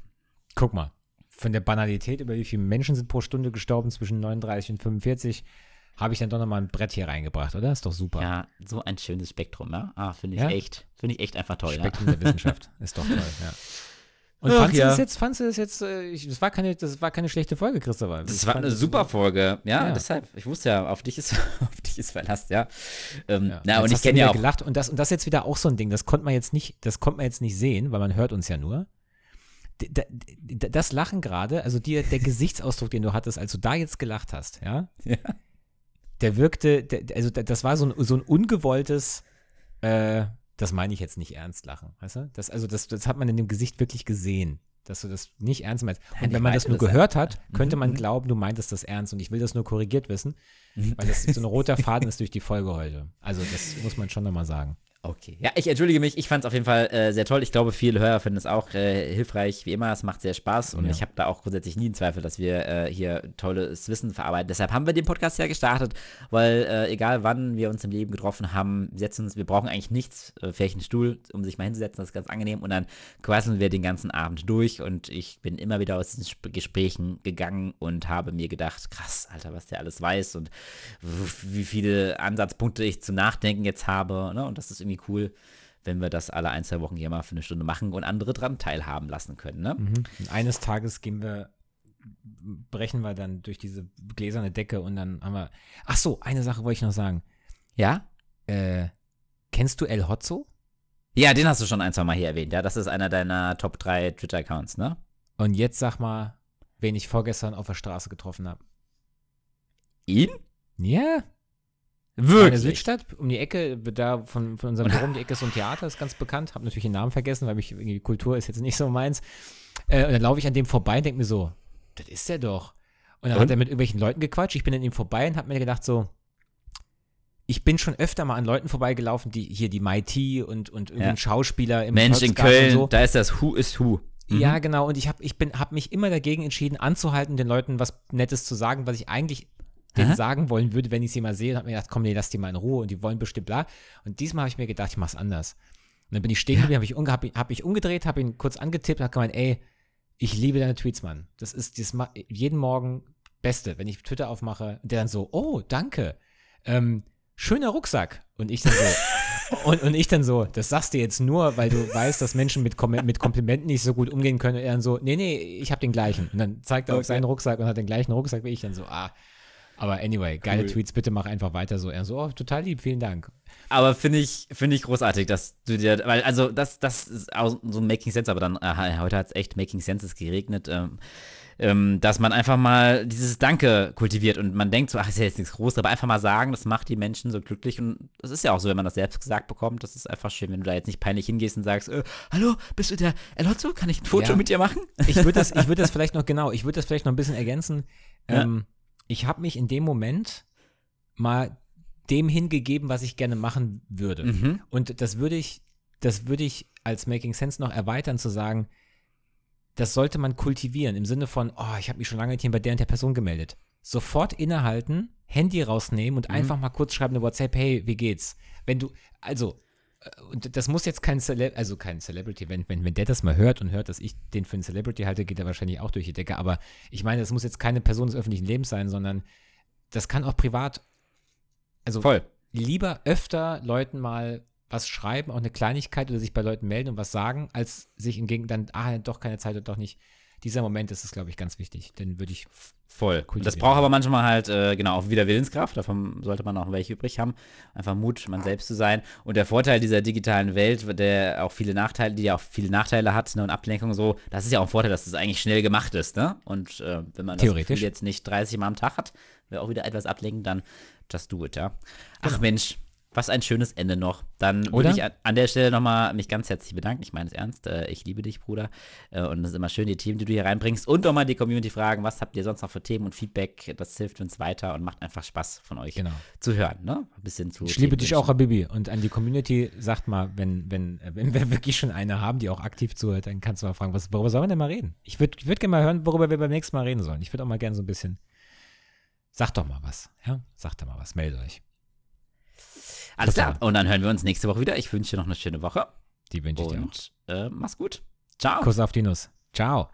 S2: Guck mal, von der Banalität, über wie viele Menschen sind pro Stunde gestorben zwischen 39 und 45, habe ich dann doch nochmal ein Brett hier reingebracht, oder? Ist doch super.
S3: Ja, so ein schönes Spektrum, ja. Ah, finde ich
S2: Ja?
S3: echt, finde ich echt einfach toll,
S2: Spektrum der Wissenschaft. Ist doch toll, ja. Und
S3: Ach,
S2: fandst du
S3: ja.
S2: das jetzt, fandst du das jetzt, äh, ich, das, war keine, das war keine schlechte Folge, Christopher.
S3: Das
S2: Ich
S3: war eine super Folge, ja,
S2: Ja.
S3: deshalb, ich wusste ja, auf dich ist, auf dich ist Verlass, ja. Ähm,
S2: Ja.
S3: Na,
S2: Jetzt
S3: und ich
S2: du
S3: kenne ja auch,
S2: gelacht und das und das jetzt wieder auch so ein Ding, das konnte man jetzt nicht, das konnte man jetzt nicht sehen, weil man hört uns ja nur. Das Lachen gerade, also dir der Gesichtsausdruck, den du hattest, als du da jetzt gelacht hast, ja,
S3: Ja.
S2: der wirkte, der, also da- das war so ein, so ein ungewolltes, äh, das meine ich jetzt nicht ernst lachen, weißt du? Das, also das, das hat man in dem Gesicht wirklich gesehen. dass du das nicht ernst meinst. Und wenn man das nur gehört hat, könnte man
S3: Mhm.
S2: glauben, du meintest das ernst. Und ich will das nur korrigiert wissen,
S3: Mhm.
S2: weil das so ein roter Faden ist durch die Folge heute. Also das muss man schon nochmal sagen.
S3: Okay. Ja, ich entschuldige mich. Ich fand es auf jeden Fall äh, sehr toll. Ich glaube, viele Hörer finden es auch äh, hilfreich, wie immer. Es macht sehr Spaß und
S2: Ja.
S3: ich habe da auch grundsätzlich nie einen Zweifel, dass wir äh, hier tolles Wissen verarbeiten. Deshalb haben wir den Podcast ja gestartet, weil äh, egal wann wir uns im Leben getroffen haben, wir setzen uns, wir brauchen eigentlich nichts, äh, vielleicht einen Stuhl, um sich mal hinzusetzen, das ist ganz angenehm und dann quasseln wir den ganzen Abend durch und ich bin immer wieder aus diesen Sp Gesprächen gegangen und habe mir gedacht, krass, Alter, was der alles weiß und wie viele Ansatzpunkte ich zum Nachdenken jetzt habe. Ne? Und das ist irgendwie cool, wenn wir das alle ein, zwei Wochen hier mal für eine Stunde machen und andere dran teilhaben lassen können. Ne?
S2: Mhm. Eines Tages gehen wir, brechen wir dann durch diese gläserne Decke und dann haben wir. Ach so, eine Sache wollte ich noch sagen.
S3: Ja?
S2: Äh, kennst du El Hotzo?
S3: Ja, den hast du schon ein, zwei Mal hier erwähnt. Ja, das ist einer deiner Top 3 Twitter-Accounts, ne?
S2: Und jetzt sag mal, wen ich vorgestern auf der Straße getroffen habe.
S3: Ihn?
S2: Ja,
S3: Wirklich?
S2: Südstadt, um die Ecke, da von, von unserem Büro um die Ecke ist so ein Theater, ist ganz bekannt. Habe natürlich den Namen vergessen, weil mich irgendwie Kultur ist jetzt nicht so meins. Äh, und dann laufe ich an dem vorbei und denke mir so, das ist der doch. Und dann
S3: Und?
S2: hat er mit irgendwelchen Leuten gequatscht. Ich bin an ihm vorbei und habe mir gedacht so, ich bin schon öfter mal an Leuten vorbeigelaufen, die hier die Mighty und, und irgendein
S3: Ja.
S2: Schauspieler im
S3: Mensch, in Köln,
S2: so.
S3: da ist das Who is Who. Mhm.
S2: Ja, genau. Und ich habe ich bin, hab mich immer dagegen entschieden, anzuhalten, den Leuten was Nettes zu sagen, was ich eigentlich denen
S3: Aha.
S2: sagen wollen würde, wenn ich sie mal sehe. Und habe mir gedacht, komm, nee, lass die mal in Ruhe. Und die wollen bestimmt bla. Und diesmal habe ich mir gedacht, ich mach's anders. Und dann bin ich stehen geblieben, habe ich, umge- hab, ich- hab ich umgedreht, habe ihn kurz angetippt, habe gemeint, ey, ich liebe deine Tweets, Mann. Das ist das jeden Morgen Beste, wenn ich Twitter aufmache. Und der dann so, oh, danke. Ähm, schöner Rucksack. Und ich dann so, und, und ich dann so, das sagst du jetzt nur, weil du weißt, dass Menschen mit, Kom mit Komplimenten nicht so gut umgehen können. Und er dann so, nee, nee, ich habe den gleichen. Und dann zeigt er auf
S3: Okay.
S2: seinen Rucksack und hat den gleichen Rucksack wie ich. Dann so, ah. Aber anyway, geile
S3: Cool.
S2: Tweets, bitte mach einfach weiter so. Er so, oh, total lieb, vielen Dank.
S3: Aber finde ich, finde ich großartig, dass du dir, weil, also, das, das ist auch so ein Making Sense, aber dann, äh, heute hat es echt Making Senses geregnet, ähm, ähm, dass man einfach mal dieses Danke kultiviert und man denkt so, ach, ist ja jetzt nichts Großes, aber einfach mal sagen, das macht die Menschen so glücklich und das ist ja auch so, wenn man das selbst gesagt bekommt, das ist einfach schön, wenn du da jetzt nicht peinlich hingehst und sagst, äh, hallo, bist du der Elotzo, kann ich ein Foto
S2: Ja.
S3: mit dir machen?
S2: Ich würde das, ich würd das vielleicht noch, genau, ich würde das vielleicht noch ein bisschen ergänzen.
S3: Ja.
S2: Ähm, ich habe mich in dem Moment mal dem hingegeben, was ich gerne machen würde.
S3: Mhm.
S2: Und das würde ich, das würde ich als Making Sense noch erweitern, zu sagen, das sollte man kultivieren im Sinne von, oh, ich habe mich schon lange nicht mehr bei der und der Person gemeldet. Sofort innehalten, Handy rausnehmen und
S3: Mhm.
S2: einfach mal kurz schreiben eine WhatsApp, hey, wie geht's? Wenn du, also, und das muss jetzt kein Cele also kein Celebrity, wenn, wenn, wenn der das mal hört und hört, dass ich den für einen Celebrity halte, geht er wahrscheinlich auch durch die Decke. Aber ich meine, das muss jetzt keine Person des öffentlichen Lebens sein, sondern das kann auch privat, also
S3: Voll.
S2: lieber öfter Leuten mal was schreiben, auch eine Kleinigkeit oder sich bei Leuten melden und was sagen, als sich hingegen dann, ah, doch keine Zeit oder doch nicht. Dieser Moment ist es, glaube ich, ganz wichtig. Den würde ich,
S3: Voll.
S2: Kultivieren.
S3: Das braucht aber manchmal halt, äh, genau, auch wieder Willenskraft. Davon sollte man auch welche übrig haben. Einfach Mut, man selbst zu sein. Und der Vorteil dieser digitalen Welt, der auch viele Nachteile, die ja auch viele Nachteile hat, ne, und Ablenkung so, das ist ja auch ein Vorteil, dass das eigentlich schnell gemacht ist, ne? Und äh, wenn man das jetzt nicht 30 Mal am Tag hat, wäre auch wieder etwas ablenken, dann just do it, ja. Ach
S2: Genau.
S3: Mensch, was ein schönes Ende noch. Dann würde ich an, an der Stelle nochmal mich ganz herzlich bedanken. Ich meine es ernst. Äh, ich liebe dich, Bruder. Äh, und es ist immer schön, die Themen, die du hier reinbringst. Und nochmal die Community fragen, was habt ihr sonst noch für Themen und Feedback? Das hilft uns weiter und macht einfach Spaß von euch
S2: genau.
S3: zu hören. Ne? Ein bisschen zu.
S2: Ich liebe dich auch, Habibi. Und an die Community, sagt mal, wenn, wenn, äh, wenn wir wirklich schon eine haben, die auch aktiv zuhört, dann kannst du mal fragen, was, worüber sollen wir denn mal reden? Ich würde würd gerne mal hören, worüber wir beim nächsten Mal reden sollen. Ich würde auch mal gerne so ein bisschen. Sagt doch mal was. Ja, sagt doch mal was. Meldet euch.
S3: Alles klar. Und dann hören wir uns nächste Woche wieder. Ich wünsche dir noch eine schöne Woche.
S2: Die wünsche ich dir.
S3: Und äh, mach's gut. Ciao.
S2: Kuss auf die Nuss. Ciao.